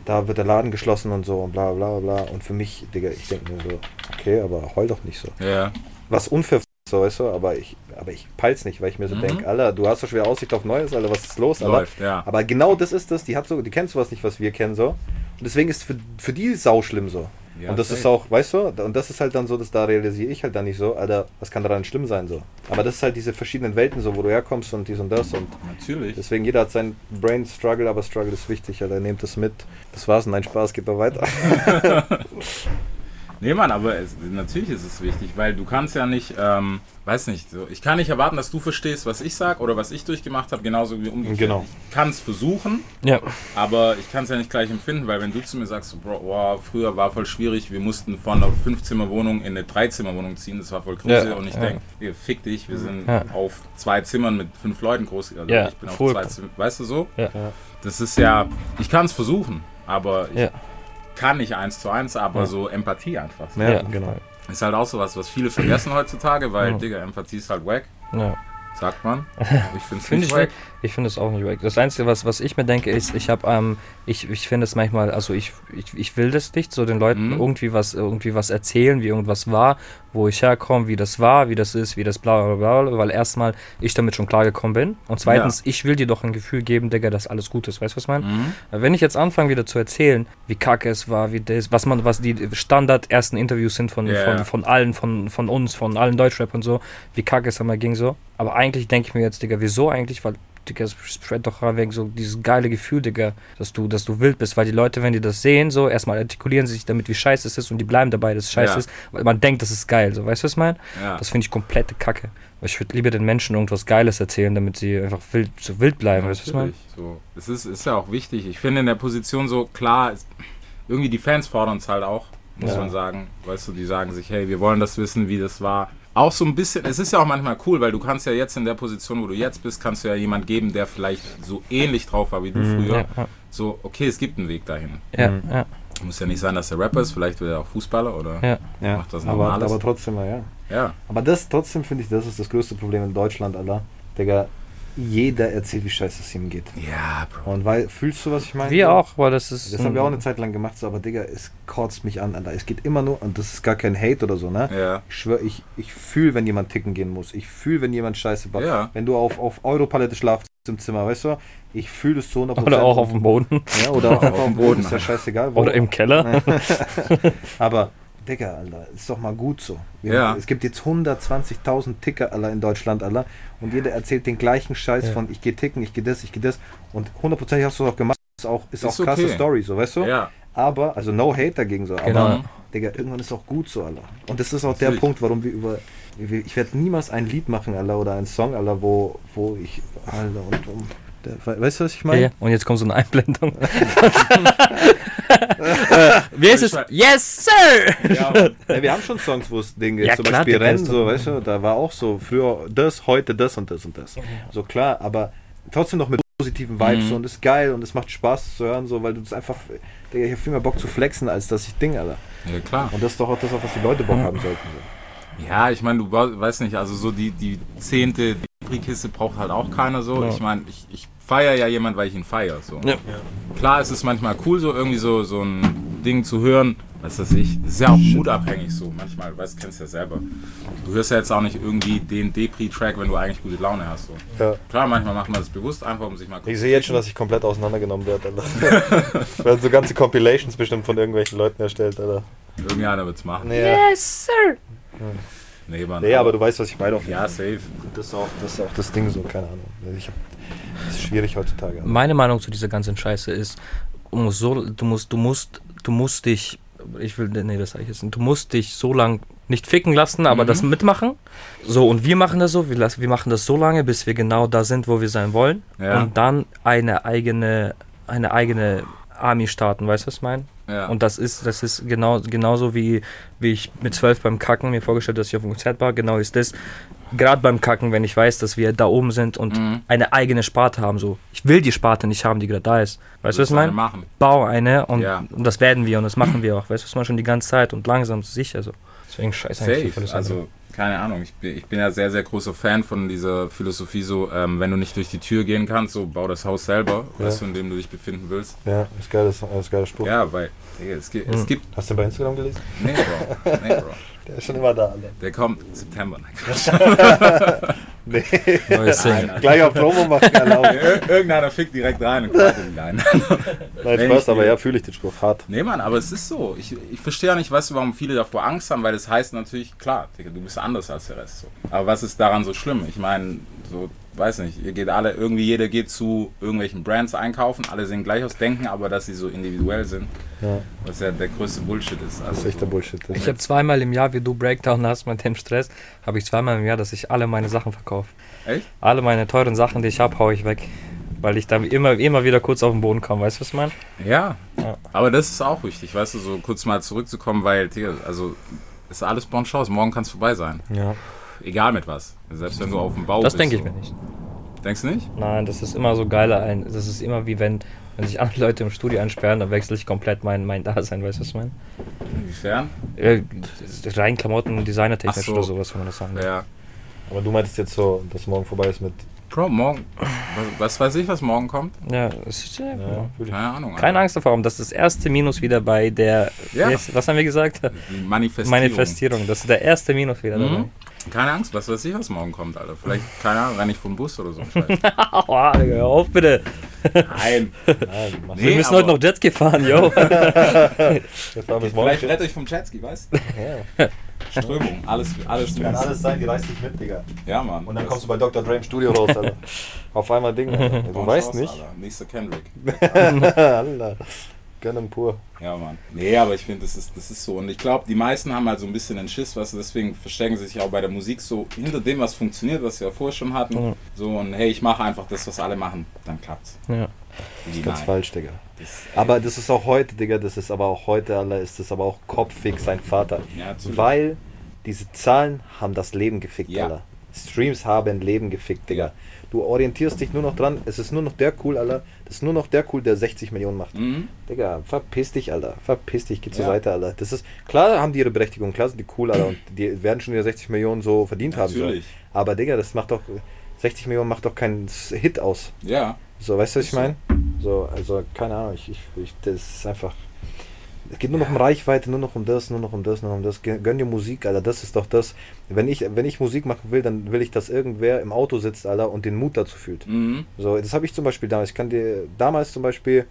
da wird der Laden geschlossen und so und bla bla bla. Und für mich, Digga, ich denke mir so, okay, aber heul doch nicht so. Ja. Was unfair so, weißt du, aber ich, aber ich peil's nicht, weil ich mir so Mhm. denke, Alter, du hast doch schwer Aussicht auf Neues, Alter, was ist los? Läuft, ja. Aber genau das ist das, die hat so, die kennt sowas nicht, was wir kennen so. Und deswegen ist für, für die sau schlimm so. Ja, und das safe. ist auch, weißt du, und das ist halt dann so, dass da realisiere ich halt dann nicht so, Alter, was kann daran schlimm sein so. Aber das ist halt diese verschiedenen Welten so, wo du herkommst und dies und das und Natürlich. deswegen jeder hat seinen Brain Struggle, aber Struggle ist wichtig, Alter, nehmt das mit. Das war's, nein, Spaß, geht noch weiter. Nee, Mann, aber es, natürlich ist es wichtig, weil du kannst ja nicht, ähm, weiß nicht, so, ich kann nicht erwarten, dass du verstehst, was ich sag oder was ich durchgemacht habe, genauso wie umgekehrt. Genau. Ich kann es versuchen, Ja. aber ich kann es ja nicht gleich empfinden, weil wenn du zu mir sagst, Bro, wow, früher war voll schwierig, wir mussten von einer Fünfzimmerwohnung in eine Dreizimmerwohnung ziehen, das war voll Krise Ja, und ich ja. denke, fick dich, wir sind Ja. auf zwei Zimmern mit fünf Leuten groß, also Ja, ich bin auf zwei Zimmern, weißt du so? Ja. Das ist ja, ich kann es versuchen, aber ich Ja. Kann nicht eins zu eins, aber Ja. so Empathie einfach. Ja, Ja. genau. Ist halt auch sowas, was viele vergessen heutzutage, weil, Ja. Digga, Empathie ist halt wack. ja. sagt man. Ich finde es Finde nicht ich, wack. ich finde es auch nicht wack. Das Einzige, was, was ich mir denke, ist, ich habe, ähm, ich, ich finde es manchmal, also ich, ich, ich will das nicht, so den Leuten Mhm. irgendwie was, irgendwie was erzählen, wie irgendwas war, wo ich herkomme, wie das war, wie das ist, wie das bla bla bla, bla weil erstmal ich damit schon klargekommen bin und zweitens, ich will dir doch ein Gefühl geben, Digga, dass alles gut ist, weißt du, was ich meine? Mhm. Wenn ich jetzt anfange wieder zu erzählen, wie kacke es war, wie das, was man, was die Standard ersten Interviews sind von, Ja, von, ja. von allen, von, von uns, von allen Deutschrap und so, wie kacke es einmal ging so. Aber eigentlich denke ich mir jetzt, Digga, wieso eigentlich? Weil, Digga, es spread doch wegen so dieses geile Gefühl, Digga, dass du, dass du wild bist, weil die Leute, wenn die das sehen, so erstmal artikulieren sie sich damit, wie scheiße es ist und die bleiben dabei, dass es scheiße Ja. ist, weil man denkt, das ist geil, so, weißt du, was ich meine? Ja. Das finde ich komplette Kacke. Weil Ich würde lieber den Menschen irgendwas Geiles erzählen, damit sie einfach wild, so wild bleiben, weißt du, was ich meine? So. Es ist, ist ja auch wichtig. Ich finde in der Position so, klar, irgendwie die Fans fordern es halt auch, muss Ja. man sagen. Weißt du, die sagen sich, hey, wir wollen das wissen, wie das war. Auch so ein bisschen, es ist ja auch manchmal cool, weil du kannst ja jetzt in der Position, wo du jetzt bist, kannst du ja jemand geben, der vielleicht so ähnlich drauf war wie du früher. Mhm. Ja, ja, So, okay, es gibt einen Weg dahin. ja, Mhm. ja, Muss ja nicht sein, dass er Rapper ist, vielleicht wird er auch Fußballer oder. ja. Ja, Macht das aber, Normales. aber trotzdem, ja. Ja. Aber das trotzdem finde ich, das ist das größte Problem in Deutschland, Alter. Digga, jeder erzählt, wie scheiße es ihm geht. Ja, Bro. Und weil, fühlst du, was ich meine? Wir auch, weil das ist. Das haben wir auch eine Zeit lang gemacht, so, aber Digga, es kotzt mich an, Alter. Es geht immer nur, und das ist gar kein Hate oder so, ne? Ja. Ich schwöre, ich, ich fühle, wenn jemand ticken gehen muss. Ich fühle, wenn jemand scheiße baut. Ja. Wenn du auf, auf Europalette schlafst im Zimmer, weißt du? Ich fühle es zu 100%. Oder auch auf dem Boden. Ja, oder auch einfach auf dem Boden. Boden, Ist ja scheißegal. wo. Oder im Keller. Aber, Digga, Alter, ist doch mal gut so. Wir- Ja. Es gibt jetzt 120.000 Ticker, Alter, in Deutschland, Alter. Und jeder erzählt den gleichen Scheiß Ja. von, ich gehe ticken, ich gehe das, ich gehe das. Und hundertprozentig hast du es auch gemacht. Ist auch, ist Ist auch krasse okay. Story, so, weißt du? Ja. Aber, also no hate dagegen so. Aber, Genau. Digga, irgendwann ist auch gut so, Alter. Und das ist auch der Natürlich. Punkt, warum wir über. Ich werde niemals ein Lied machen, Alter, oder einen Song, Alter, wo, wo ich. Alter, und. um, der, we- weißt du, was ich meine? Ja, und jetzt kommt so eine Einblendung. Wie ist es? Yes, sir! ja. Ja, wir haben schon Songs, wo es Dinge Ja, zum klar, Beispiel Rennen, ist so, weißt du, da war auch so früher das, heute das und das und das. So klar, aber trotzdem noch mit positiven Vibes Mhm. so, und ist geil und es macht Spaß zu hören, so, weil du das einfach, Digga, ich habe viel mehr Bock zu flexen, als dass ich Ding, Alter. ja, klar. Und das ist doch auch das, auf was die Leute Bock haben sollten. So. Ja, ich meine, du weißt nicht, also so die, die zehnte Kiste braucht halt auch keiner so. Ja. Ich meine, ich, ich feiere ja jemand, weil ich ihn feiere. So. Ja. Klar, es ist manchmal cool, so irgendwie so, so ein Ding zu hören. Was weiß ich, das ist ja auch mutabhängig so. Manchmal, weißt du, kennst ja selber. Du hörst ja jetzt auch nicht irgendwie den Depri-Track, wenn du eigentlich gute Laune hast. So. Ja. Klar, manchmal macht man das bewusst einfach, um sich mal Ich sehe jetzt schon, dass ich komplett auseinandergenommen werde, Alter. werden so ganze Compilations bestimmt von irgendwelchen Leuten erstellt, Alter. Irgendeiner wird's machen. Nee, Yes, sir! Nee, Mann, nee aber du weißt, was ich meine. Auf Ja, safe. Das ist auch das, ist auch das Ding so, keine Ahnung. Ich hab, das ist schwierig heutzutage. Alter. Meine Meinung zu dieser ganzen Scheiße ist, du musst so, du musst, du musst, du musst dich, ich will, nee, das sag ich jetzt nicht, du musst dich so lang nicht ficken lassen, aber Mhm. das mitmachen. So, und wir machen das so, wir, lassen, wir machen das so lange, bis wir genau da sind, wo wir sein wollen. Ja. Und dann eine eigene, eine eigene Army starten, weißt du, was ich meine? Ja. Und das ist, das ist genau, genauso wie, wie ich mit zwölf beim Kacken mir vorgestellt, dass ich auf dem Konzert war. Genau ist das. Gerade beim Kacken, wenn ich weiß, dass wir da oben sind und Mhm. eine eigene Sparte haben. So, ich will die Sparte nicht haben, die gerade da ist. Weißt du, was ich eine meine? machen. Bau eine und, Ja. und das werden wir und das machen wir auch. Weißt du, was man schon die ganze Zeit und langsam sicher so. Deswegen scheiße eigentlich Safe. Also, keine Ahnung. Ich bin, ich bin ja sehr, sehr großer Fan von dieser Philosophie, so, ähm, wenn du nicht durch die Tür gehen kannst, so bau das Haus selber, Ja. weißt du, in dem du dich befinden willst. Ja, ist geil, das ist geiler Spruch. Ja, weil, Digga, es gibt, es Mhm. gibt, Hast du den bei Instagram gelesen? nee, Bro, nee, Bro. Der ist schon immer da, Alter. Der kommt September. Nein, Quatsch. Nee. Neues Ding. Gleich auf Promo machen. Ir- Irgendeiner fickt direkt rein und quatscht ihn rein. Nein, Spaß, ich- aber ja, fühle ich den Spruch hart. Nee, Mann, aber es ist so. Ich, ich verstehe ja nicht, weißt du, warum viele davor Angst haben, weil das heißt natürlich, klar, du bist anders als der Rest. So. Aber was ist daran so schlimm? Ich meine, so, weiß nicht, ihr geht alle, irgendwie jeder geht zu irgendwelchen Brands einkaufen, alle sehen gleich aus, denken aber, dass sie so individuell sind, Ja, was ja der größte Bullshit ist. das Also, ist echt der Bullshit. Ich habe zweimal im Jahr, wie du Breakdown hast mit dem Stress, habe ich zweimal im Jahr, dass ich alle meine Sachen verkaufe. Echt? Alle meine teuren Sachen, die ich habe, haue ich weg. Weil ich dann immer, immer wieder kurz auf den Boden komme. Weißt du, was ich meine? Ja, Ja. aber das ist auch wichtig, weißt du, so kurz mal zurückzukommen, weil, also, ist alles Bon Chance, morgen kann es vorbei sein. Ja. Egal mit was. Selbst wenn du auf dem Bau Das bist. denke ich so. mir nicht. Denkst du nicht? Nein, das ist immer so geiler. Ein, das ist immer wie wenn, wenn sich andere Leute im Studio einsperren, dann wechsle ich komplett mein, mein Dasein. Weißt du, was ich meine? Inwiefern? Äh, rein Klamotten, designertechnisch so. oder sowas, wenn man das sagen will. Ja. Aber du meintest jetzt so, dass morgen vorbei ist mit. Bro, morgen, was, was weiß ich, was morgen kommt? Ja, es ist, ja, Ja. Keine Ahnung. Keine Angst davor. Das ist das erste Minus wieder bei der. Ja. Was haben wir gesagt? Die Manifestierung. Manifestierung. Das ist der erste Minus wieder dabei. Keine Angst, was weiß ich, was morgen kommt, Alter. Vielleicht, keine Ahnung, renne ich vom Bus oder so. ein Scheiß. Aua, Digga, hör auf bitte. Nein. Nein, Nee, wir müssen heute noch Jetski fahren, yo. Vielleicht rette ich vom Jetski, weißt du? Ja. Strömung, alles, alles Kann alles sein, die reißt dich mit, Digga. Ja, Mann. Und dann kommst du bei Dr. Dre im Studio raus, Alter. Auf einmal Ding, Alter. Du weißt raus, nicht. Alter. Nächster Kendrick. Alter. Gönnen pur. Ja, Mann. Nee, aber ich finde, das ist, das ist so. Und ich glaube, die meisten haben halt so ein bisschen den Schiss, was deswegen verstecken sie sich auch bei der Musik so hinter dem, was funktioniert, was wir ja vorher schon hatten. Mhm. So, und hey, ich mache einfach das, was alle machen. Dann klappt's. Ja. Wie Ganz nein. falsch, Digga. Das, Aber das ist auch heute, Digga, das ist aber auch heute, Alter, ist das aber auch kopfig sein Vater. Ja. Weil diese Zahlen haben das Leben gefickt, Ja. Alter. Streams haben Leben gefickt, Digga. Du orientierst dich nur noch dran, es ist nur noch der cool, Alter. Das ist nur noch der cool, der 60 Millionen macht. Mhm. Digga, verpiss dich, Alter. Verpiss dich, geh zur Ja. Seite, Alter. Das ist, klar haben die ihre Berechtigung, klar sind die cool, Alter. Und die werden schon wieder 60 Millionen so verdient haben. So. Natürlich. Aber Digga, das macht doch, 60 Millionen macht doch keinen Hit aus. Ja. So, weißt du, was ich so. meine? So, also, keine Ahnung, ich, ich, ich, das ist einfach. Es geht nur noch um Reichweite, nur noch um das, nur noch um das, nur noch um das. Gön gönn dir Musik, Alter, das ist doch das. Wenn ich, wenn ich Musik machen will, dann will ich, dass irgendwer im Auto sitzt, Alter, und den Mut dazu fühlt. Mhm. So, das habe ich zum Beispiel damals. Ich kann dir damals zum Beispiel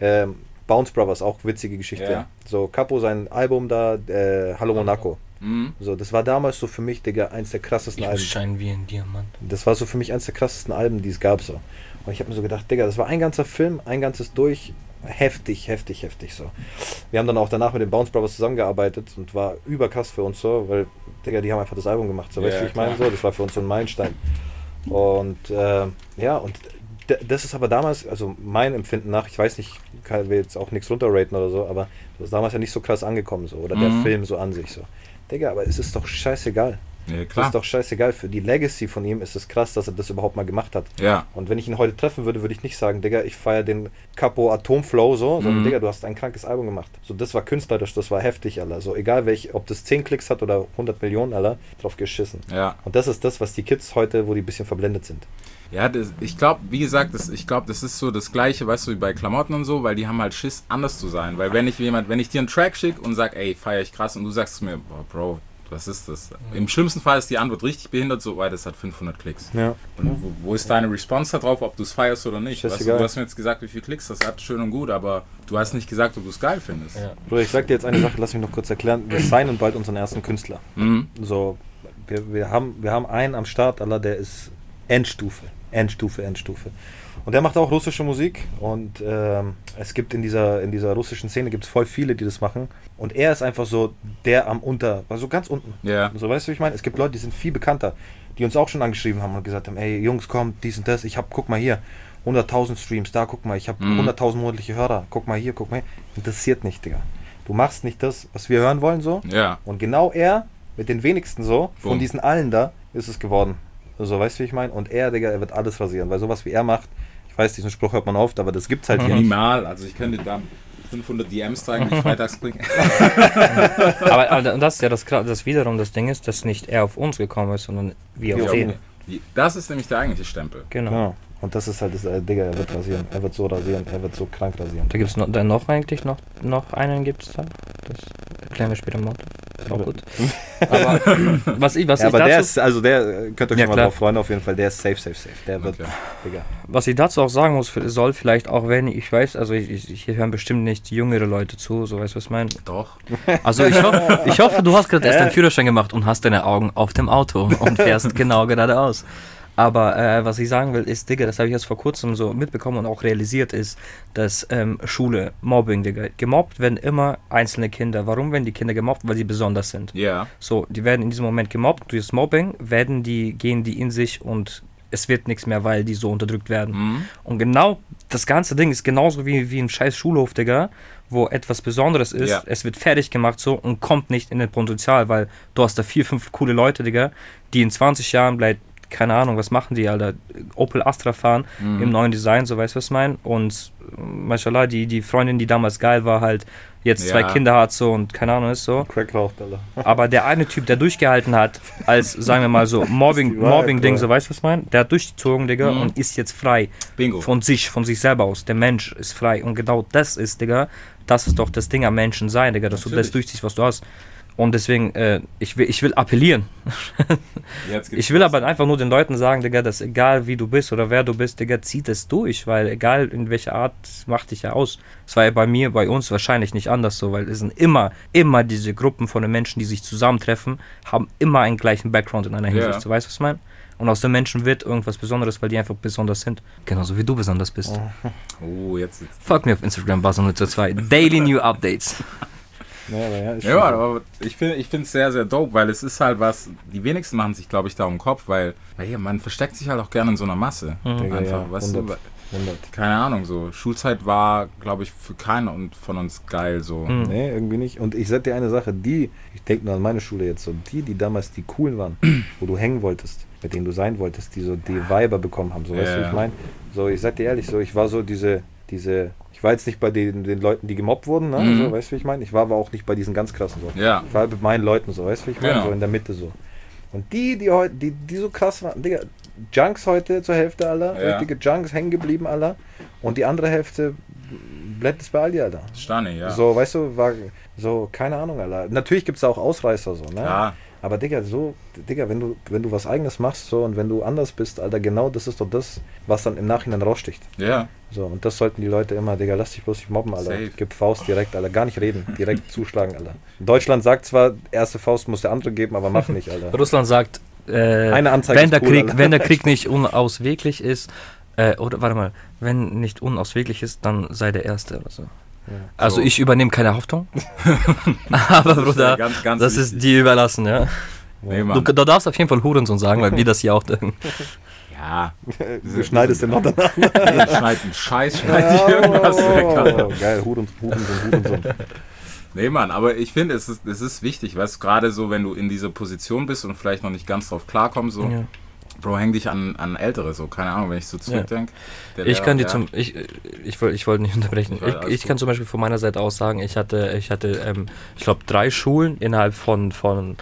ähm, Bounce Brothers, auch witzige Geschichte. Ja. So, Capo, sein Album da, äh, Hallo Monaco. Mhm. So, das war damals so für mich, Digga, eins der krassesten Alben. Scheinen wie ein Diamant. Das war so für mich eins der krassesten Alben, die es gab. So. Und ich habe mir so gedacht, Digga, das war ein ganzer Film, ein ganzes durch. Heftig, heftig, heftig so. Wir haben dann auch danach mit den Bounce Brothers zusammengearbeitet und war überkrass für uns so, weil, Digga, die haben einfach das Album gemacht. So, weißt Ja, du, wie ich meine? So, das war für uns so ein Meilenstein. Und äh, ja, und das ist aber damals, also mein Empfinden nach, ich weiß nicht, kann will jetzt auch nichts runterraten oder so, aber das ist damals ja nicht so krass angekommen so. Oder der Mhm. Film so an sich so. Digga, aber es ist doch scheißegal. Ja, Das klar. ist doch scheißegal. Für die Legacy von ihm ist es krass, dass er das überhaupt mal gemacht hat. ja. Und wenn ich ihn heute treffen würde, würde ich nicht sagen, Digga, ich feiere den Capo Atomflow so, sondern Mhm. Digga, du hast ein krankes Album gemacht. So, das war künstlerisch, das war heftig, Alter. So, egal welch, ob das 10 Klicks hat oder 100 Millionen, Alter, drauf geschissen. Ja. Und das ist das, was die Kids heute, wo die ein bisschen verblendet sind. Ja, das, ich glaube, wie gesagt, das, ich glaube, das ist so das Gleiche, weißt du, wie bei Klamotten und so, weil die haben halt Schiss, anders zu sein. Weil wenn ich jemand, wenn ich dir einen Track schicke und sag, ey, feier ich krass, und du sagst mir, boah, Bro, was ist das? Im schlimmsten Fall ist die Antwort richtig behindert, so, weil das hat 500 Klicks. Ja. Und wo, wo ist deine Response darauf, ob du es feierst oder nicht? Weißt du, hast mir jetzt gesagt, wie viele Klicks das hat, schön und gut, aber du hast nicht gesagt, ob du es geil findest. Ja. Bruder, ich sag dir jetzt eine Sache, lass mich noch kurz erklären. Wir signen bald unseren ersten Künstler. Mhm. So, wir, wir, haben, wir haben einen am Start, Allah, der ist Endstufe. Endstufe, Endstufe. Und der macht auch russische Musik und ähm, es gibt in dieser, in dieser russischen Szene gibt es voll viele, die das machen. Und er ist einfach so der am Unter, also ganz unten. Ja. So, weißt du, wie ich meine? Es gibt Leute, die sind viel bekannter, die uns auch schon angeschrieben haben und gesagt haben, ey Jungs, komm, dies und das, ich hab, guck mal hier, 100.000 Streams, da, guck mal, ich habe Mhm. 100.000 monatliche Hörer, guck mal hier, guck mal hier. Interessiert nicht, Digga. Du machst nicht das, was wir hören wollen, so. Ja. Und genau er, mit den wenigsten so, von Boom. diesen allen da, ist es geworden. So, weißt du, wie ich meine? Und er, Digga, er wird alles rasieren, weil sowas wie er macht, ich weiß, diesen Spruch hört man oft, aber das gibt's halt hier nicht. Minimal, also ich könnte da 500 DMs zeigen, die ich freitags kriege. Aber, aber das ist ja das, das wiederum das Ding ist, dass nicht er auf uns gekommen ist, sondern wir Wir auf ihn. Das ist nämlich der eigentliche Stempel. Genau. Und das ist halt das, äh, Digga, er wird rasieren. Er wird so rasieren, er wird so krank rasieren. Da gibt es noch, dann noch eigentlich noch, noch einen gibt es da. Das erklären wir später mal. Auch gut. Aber was ich, was Ja, ich aber der dazu, ist, also der, äh, könnt ihr euch Ja, schon mal drauf freuen, auf jeden Fall, der ist safe, safe, safe. Der wird, Okay. Digga. was ich dazu auch sagen muss, soll vielleicht auch, wenn ich weiß, also ich, ich, hier hören bestimmt nicht jüngere Leute zu, so weißt du, was ich meine. Doch. Also ich, hoffe, ich hoffe, du hast gerade erst deinen Führerschein gemacht und hast deine Augen auf dem Auto und fährst genau geradeaus. Aber äh, was ich sagen will, ist, Digga, das habe ich jetzt vor kurzem so mitbekommen und auch realisiert, ist, dass ähm, Schule, Mobbing, Digga, gemobbt werden immer einzelne Kinder. Warum werden die Kinder gemobbt? Weil sie besonders sind. Ja. So, die werden in diesem Moment gemobbt. Durch das Mobbing werden die, gehen die in sich und es wird nichts mehr, weil die so unterdrückt werden. Mhm. Und genau das ganze Ding ist genauso wie, wie ein scheiß Schulhof, Digga, wo etwas Besonderes ist. Ja. Es wird fertig gemacht so und kommt nicht in den Potenzial, weil du hast da vier, fünf coole Leute, Digga, die in 20 Jahren vielleicht, keine Ahnung, was machen die, Alter, Opel Astra fahren Mhm. im neuen Design, so weißt du, was ich meine? Und mashallah, die, die Freundin, die damals geil war, halt jetzt zwei Ja. Kinder hat so und keine Ahnung ist so. Crack raucht, Alter. Aber der eine Typ, der durchgehalten hat, als, sagen wir mal so, Mobbing, Mobbing-Ding, Bro. so weißt du, was ich meine? Der hat durchgezogen, Digga, Mhm. und ist jetzt frei. Bingo. Von sich, von sich selber aus. Der Mensch ist frei. Und genau das ist, Digga, das ist doch das Ding am Menschen sein, Digga, dass du Natürlich. das durchziehst, was du hast. Und deswegen, äh, ich, will, ich will appellieren. Ich will aber einfach nur den Leuten sagen, Digga, dass egal wie du bist oder wer du bist, Digga, zieh das durch, weil egal in welcher Art, macht dich ja aus. Es war ja bei mir, bei uns wahrscheinlich nicht anders so, weil es sind immer, immer diese Gruppen von den Menschen, die sich zusammentreffen, haben immer einen gleichen Background in einer. Hinsicht. Weißt du, was ich meine? Und aus den Menschen wird irgendwas Besonderes, weil die einfach besonders sind. Genauso wie du besonders bist. Oh, jetzt. jetzt. Folgt mir auf Instagram, Basso2. Daily New Updates. Ja, aber ja, ist Ja, aber ich finde ich es sehr, sehr dope, weil es ist halt was, die wenigsten machen sich, glaube ich, da um den Kopf, weil, weil man versteckt sich halt auch gerne in so einer Masse. Digga, Einfach, ja, weißt du, 100. 100. keine Ahnung, so. Schulzeit war, glaube ich, für keinen und von uns geil, so. Mhm. Nee, irgendwie nicht. Und ich sag dir eine Sache, die, ich denke nur an meine Schule jetzt so, die, die damals die coolen waren, wo du hängen wolltest, mit denen du sein wolltest, die so die Weiber bekommen haben, so weißt du, ich meine? So, ich sag dir ehrlich, so, ich war so diese, diese, war jetzt nicht bei den, den Leuten, die gemobbt wurden, ne? Mhm. so, weißt du, wie ich meine? Ich war aber auch nicht bei diesen ganz krassen so. Ja. Ich war bei meinen Leuten so, weißt du, wie ich meine? Genau. So in der Mitte so. Und die, die heute, die, die so krass waren, Digga, Junks heute zur Hälfte aller, Ja. richtige Junks hängen geblieben aller. Und die andere Hälfte bleibt es bei Aldi, Alter. Stani, ja. So, weißt du, war so, keine Ahnung, Alter. Natürlich gibt es auch Ausreißer so, ne? Ja. Aber Digga, so, Digga, wenn du, wenn du was eigenes machst so und wenn du anders bist, Alter, genau das ist doch das, was dann im Nachhinein raussticht. Ja. So, und das sollten die Leute immer, Digga, lass dich bloß nicht mobben, Alter. Safe. Gib Faust direkt, Alter. Gar nicht reden, direkt zuschlagen, Alter. Deutschland sagt zwar, erste Faust muss der andere geben, aber mach nicht, Alter. Russland sagt, äh, Eine Anzeige wenn, der cool, Krieg, Alter. wenn der Krieg nicht unausweglich ist, äh, oder warte mal, wenn nicht unausweglich ist, dann sei der Erste oder so. Also So. ich übernehme keine Haftung. Aber Bruder, ganz, ganz das wichtig. ist dir überlassen, ja. Nee, Du, Mann. du darfst auf jeden Fall Hurensohn sagen, weil wir das hier auch denken. Ja. Du schneidest den noch danach. Schneid einen Scheiß, schneid dich irgendwas weg. Oh, geil, Huren, Hurensohn, Hurensohn. Nee, Mann, aber ich finde, es ist, es ist wichtig, weißt du, gerade so, wenn du in dieser Position bist und vielleicht noch nicht ganz drauf klarkommst, so, Ja. Bro, häng dich an, an Ältere, so, keine Ahnung, wenn ich so zurückdenke. Der Ich kann dir der- zum, ich, ich, wollte- ich wollte nicht unterbrechen. Ja, Ich, ich gut. kann zum Beispiel von meiner Seite aus sagen, ich hatte, ich hatte, ähm, ich glaube, drei Schulen innerhalb von, von,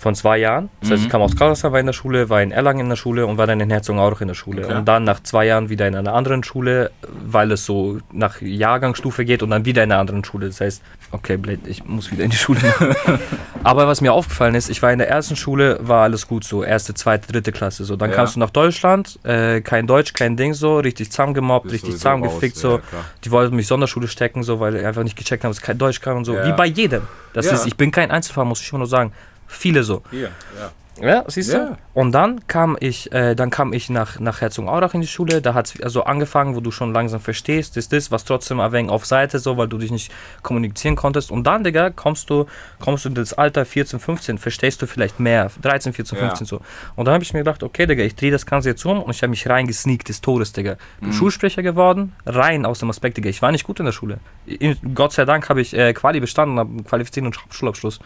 von zwei Jahren. Das heißt, Mhm. ich kam aus Karlsruhe, war in der Schule, war in Erlangen in der Schule und war dann in Herzogenaurach in der Schule. Okay. Und dann nach zwei Jahren wieder in einer anderen Schule, weil es so nach Jahrgangsstufe geht und dann wieder in einer anderen Schule. Das heißt, okay, Blade, ich muss wieder in die Schule. Aber was mir aufgefallen ist, ich war in der ersten Schule, war alles gut so, erste, zweite, dritte Klasse so. Dann Ja. kamst du nach Deutschland, äh, kein Deutsch, kein Ding so, richtig zusammengemobbt, richtig zusammengefickt so. ja. Die wollten mich Sonderschule stecken, so, weil ich einfach nicht gecheckt haben, dass ich kein Deutsch kann und so. Ja. Wie bei jedem. Das ist, ich bin kein Einzelfall, muss ich immer nur sagen. Viele so. Hier, ja. Ja, siehst du? Ja. Und dann kam ich, äh, dann kam ich nach, nach Herzogenaurach in die Schule. Da hat es also angefangen, wo du schon langsam verstehst, ist das, was trotzdem ein wenig auf Seite so, weil du dich nicht kommunizieren konntest. Und dann, Digga, kommst du, kommst du in das Alter 14, 15, verstehst du vielleicht mehr, 13, 14, Ja. 15 so. Und dann habe ich mir gedacht, okay, Digga, ich drehe das Ganze jetzt um und ich habe mich reingesneakt des Todes, Digga. Bin Schulsprecher geworden, rein aus dem Aspekt, Digga. Ich war nicht gut in der Schule. In, Gott sei Dank habe ich äh, Quali bestanden, habe einen qualifizierten Schulabschluss.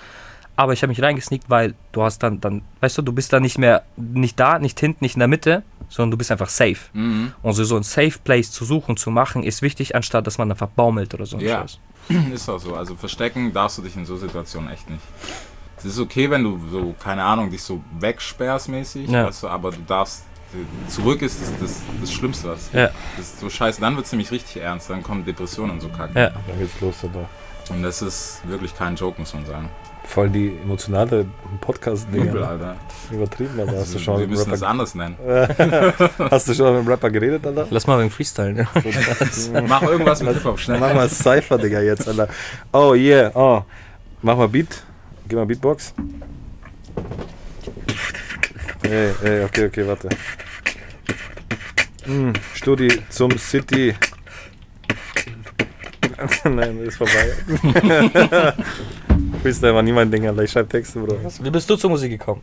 Aber ich habe mich reingesneakt, weil du hast dann, dann, weißt du, du bist dann nicht mehr, nicht da, nicht hinten, nicht in der Mitte, sondern du bist einfach safe. Mhm. Und so, so ein Safe Place zu suchen, zu machen, ist wichtig, anstatt dass man einfach baumelt oder so. Ja. Ist auch so. Also verstecken darfst du dich in so Situationen echt nicht. Es ist okay, wenn du so, keine Ahnung, dich so wegsperrst mäßig, Ja. weißt du, aber du darfst, zurück ist das, das, das Schlimmste, was Ja. Das ist so scheiße, dann wird es nämlich richtig ernst, dann kommen Depressionen und so Kacke. Ja. Dann geht's los, Alter. Und das ist wirklich kein Joke, muss man sagen. Voll die emotionale Übel, Podcast-Dinge. Alter. Übertrieben, Alter. Hast du Also, schon wir müssen das anders nennen. hast du schon mit dem Rapper geredet, Alter? Lass mal wegen Freestyle. Ja. Mach irgendwas mit Hip-Hop, schnell. Mach mal Cypher, Digga, jetzt, Alter. Oh, yeah, oh. Mach mal Beat. Gib mal Beatbox. Ey, ey, okay, okay, warte. Hm, Studi zum City. Nein, das ist vorbei. Freestyle war nie mein Ding, Alter. Ich schreib Texte, Bro. Wie bist du zur Musik gekommen?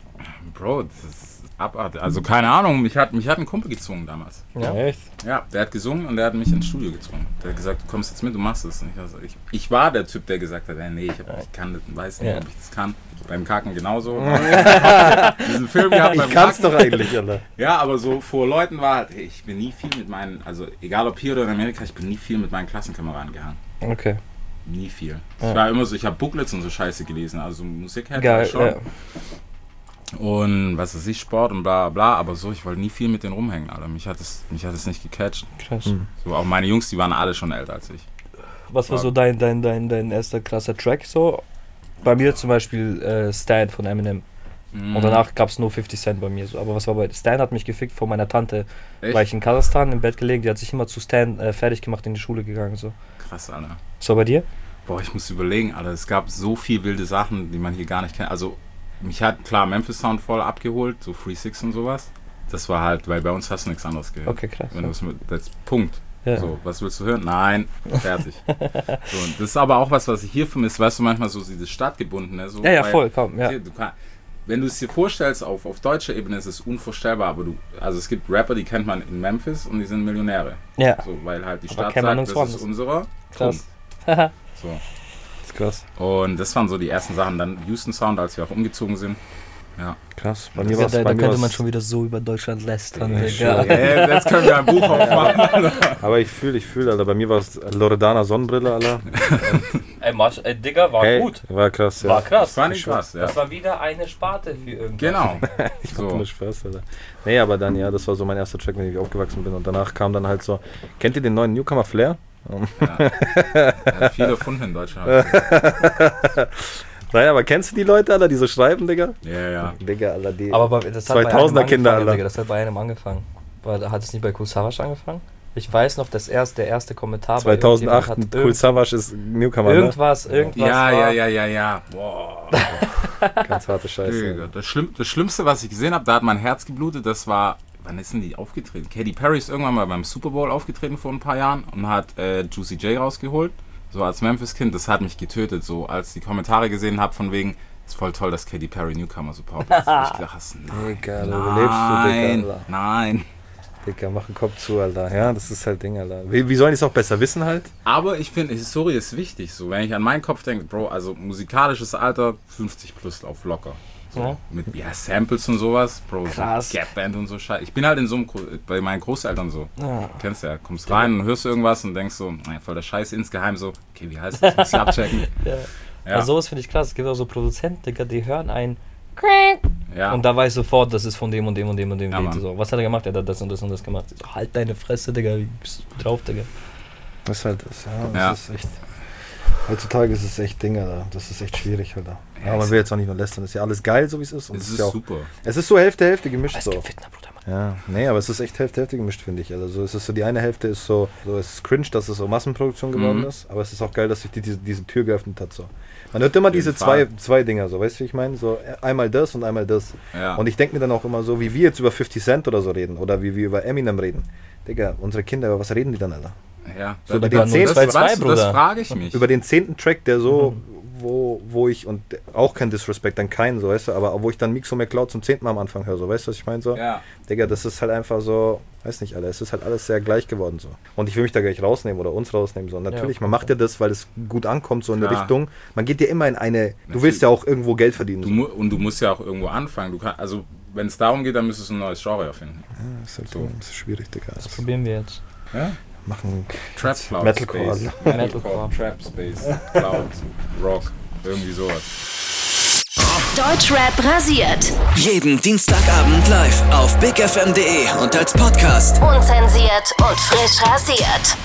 Bro, das ist abartig. Also keine Ahnung, mich hat, mich hat ein Kumpel gezwungen damals. Ja. Echt? Ja, der hat gesungen und der hat mich ins Studio gezwungen. Der hat gesagt, du kommst jetzt mit, du machst es. Ich, also, ich, ich war der Typ, der gesagt hat, ey, nee, ich, hab, ich kann das, weiß nicht, Ja. ob ich das kann. Beim Kacken genauso. Diesen Film gehabt beim Ich kann's Kacken. doch eigentlich, Alter. Ja, aber so vor Leuten war halt, ich bin nie viel mit meinen, also egal ob hier oder in Amerika, ich bin nie viel mit meinen Klassenkameraden gehangen. Okay. Nie viel. Ich war immer so, ich habe Booklets und so Scheiße gelesen, also Musik hätte Geil, ich schon. ja. Und was weiß ich, Sport und bla bla, aber so, ich wollte nie viel mit denen rumhängen, Alter. Mich hat es, mich hat es nicht gecatcht. Krass. So, auch meine Jungs, die waren alle schon älter als ich. Was war Ja. so dein, dein, dein, dein erster krasser Track so? Bei mir zum Beispiel äh, Stand von Eminem. Mhm. Und danach gab es nur 50 Cent bei mir. So. Aber was war bei Stan hat mich gefickt von meiner Tante. Echt? War ich in Kasachstan im Bett gelegen, die hat sich immer zu Stan äh, fertig gemacht in die Schule gegangen. So. Krass, Alter. Was war bei dir? Boah, ich muss überlegen, Alter. Es gab so viel wilde Sachen, die man hier gar nicht kennt. Also, mich hat klar Memphis Sound voll abgeholt, so Free Six und sowas. Das war halt, weil bei uns hast du nichts anderes gehört. Okay, krass. Wenn mit, das Punkt. Ja. So, was willst du hören? Nein, fertig. so, das ist aber auch was, was ich hier vermisse. Weißt du, manchmal so dieses Stadtgebundene. So, Ja, ja, voll, komm, ja. hier, Du kann, wenn du es dir vorstellst, auf, auf deutscher Ebene ist es unvorstellbar, aber du, also es gibt Rapper, die kennt man in Memphis und die sind Millionäre. Ja, So, weil halt die Stadt sagt, uns das ist woanders. unserer. krass. So. Das ist krass. Und das waren so die ersten Sachen. Dann Houston Sound, als wir auch umgezogen sind. Ja. Krass. Bei Ja, mir Ja, war's, da, bei da mir könnte man schon wieder so über Deutschland lästern, Ja, Digga. Ey, jetzt können wir ein Buch aufmachen. Aber ich fühle, ich fühle, Alter. Bei mir war es Loredana Sonnenbrille, Alter. Ey, Marsch, ey, Digga, war Hey, gut. War krass, ja. War krass. Das war nicht krass, ja. Das war wieder eine Sparte für irgendwas. Genau. Ich So. so. nur Spaß, Alter. Nee, aber dann, ja, das war so mein erster Track, mit dem ich aufgewachsen bin. Und danach kam dann halt so, kennt ihr den neuen Newcomer Flair? Er hat viel erfunden in Deutschland. Nein, aber kennst du die Leute, Alter, die so schreiben, Digga? Ja, ja. Digga, Alter, die. Aber bei, das hat bei 2000er einem Kinder, angefangen, Alter. Digga, das hat bei einem angefangen. War, hat es nicht bei Cool Savage angefangen? Ich weiß noch, das erst, der erste Kommentar bei 2008, irgendjemand Cool Savage ist Newcomer, ne? Irgendwas, irgendwas Ja, war, ja, ja, ja, ja. Boah. Ganz harte Scheiße. Das, Schlimm, das Schlimmste, was ich gesehen habe, da hat mein Herz geblutet, das war, wann ist denn die aufgetreten? Katy Perry ist irgendwann mal beim Super Bowl aufgetreten vor ein paar Jahren und hat äh, Juicy J rausgeholt. So als Memphis-Kind, das hat mich getötet. So als die Kommentare gesehen habe von wegen, ist voll toll, dass Katy Perry Newcomer supportet. ich dachte, nein, Digga, lebst du, nein, Digga, nein. Digga, mach den Kopf zu, Alter. Ja, das ist halt Ding, Alter. Wie, wie sollen die es auch besser wissen halt? Aber ich finde, Historie ist wichtig. So, wenn ich an meinen Kopf denke, Bro, also musikalisches Alter 50 plus auf locker. So, Ja. Mit ja, Samples und sowas, Bro, Krass. so Gap Band und so Scheiße. Ich bin halt in so einem, Gro- bei meinen Großeltern so. Ja. Du kennst ja, kommst rein und hörst irgendwas und denkst so, naja, voll der Scheiß insgeheim so, okay, wie heißt das? Muss ich abchecken. Ja. Ja, Also sowas finde ich krass. Es gibt auch so Produzenten, Digga, die hören ein ja. und da weiß sofort, das ist von dem und dem und dem und dem Ja. So, was hat er gemacht? Er hat das und das und das gemacht. Ich So, halt deine Fresse, Digga. Wie bist du drauf, Digga? Das ist halt, das, ja, das Ja. ist echt. Heutzutage ist es echt Ding, Alter. Das ist echt schwierig, Alter. Ja, man will jetzt auch nicht nur lästern. Es ist ja alles geil, so wie es ist. Und es ist ja auch, super. es ist so Hälfte, Hälfte gemischt. Es So. Fitner, Bruder. Mann. Ja, nee, aber es ist echt Hälfte, Hälfte gemischt, finde ich. Also so, es ist so, die eine Hälfte ist so, so es ist cringe, dass es so Massenproduktion geworden Mhm. ist, aber es ist auch geil, dass sich die, diese, diese Tür geöffnet hat. So. Man hört immer diese zwei, zwei Dinger, so, weißt du, wie ich meine? So einmal das und einmal das. Ja. Und ich denke mir dann auch immer so, wie wir jetzt über 50 Cent oder so reden oder wie wir über Eminem reden. Digga, unsere Kinder, über was reden die dann, Alter? Ja. So das, den 10, das, 2, weißt du, das Bruder. frage ich mich. Über den zehnten Track, der so, wo, wo ich, und auch kein Disrespect an keinen, so, weißt du, aber wo ich dann Mixo McCloud zum zehnten Mal am Anfang höre, so, weißt du, was ich meine? So? ja. Digga, das ist halt einfach so, weiß nicht, Alter, es ist halt alles sehr gleich geworden so. Und ich will mich da gleich rausnehmen oder uns rausnehmen so. Und natürlich, Ja, man macht ja das, weil es gut ankommt, so in eine Klar. Richtung. Man geht ja immer in eine, du Natürlich. willst ja auch irgendwo Geld verdienen. Du, So. und du musst ja auch irgendwo anfangen. Du kann, also, wenn es darum geht, dann müsstest du ein neues Genre erfinden. Das ist halt So. Das ist schwierig, Digga. Das Das probieren wir jetzt. Ja? Machen Trap Cloud Metalcore, Space. Metalcore. Trap Space. Cloud. Rock. Irgendwie sowas. Deutschrap rasiert. Jeden Dienstagabend live auf bigfm.de und als Podcast. Unzensiert und frisch rasiert.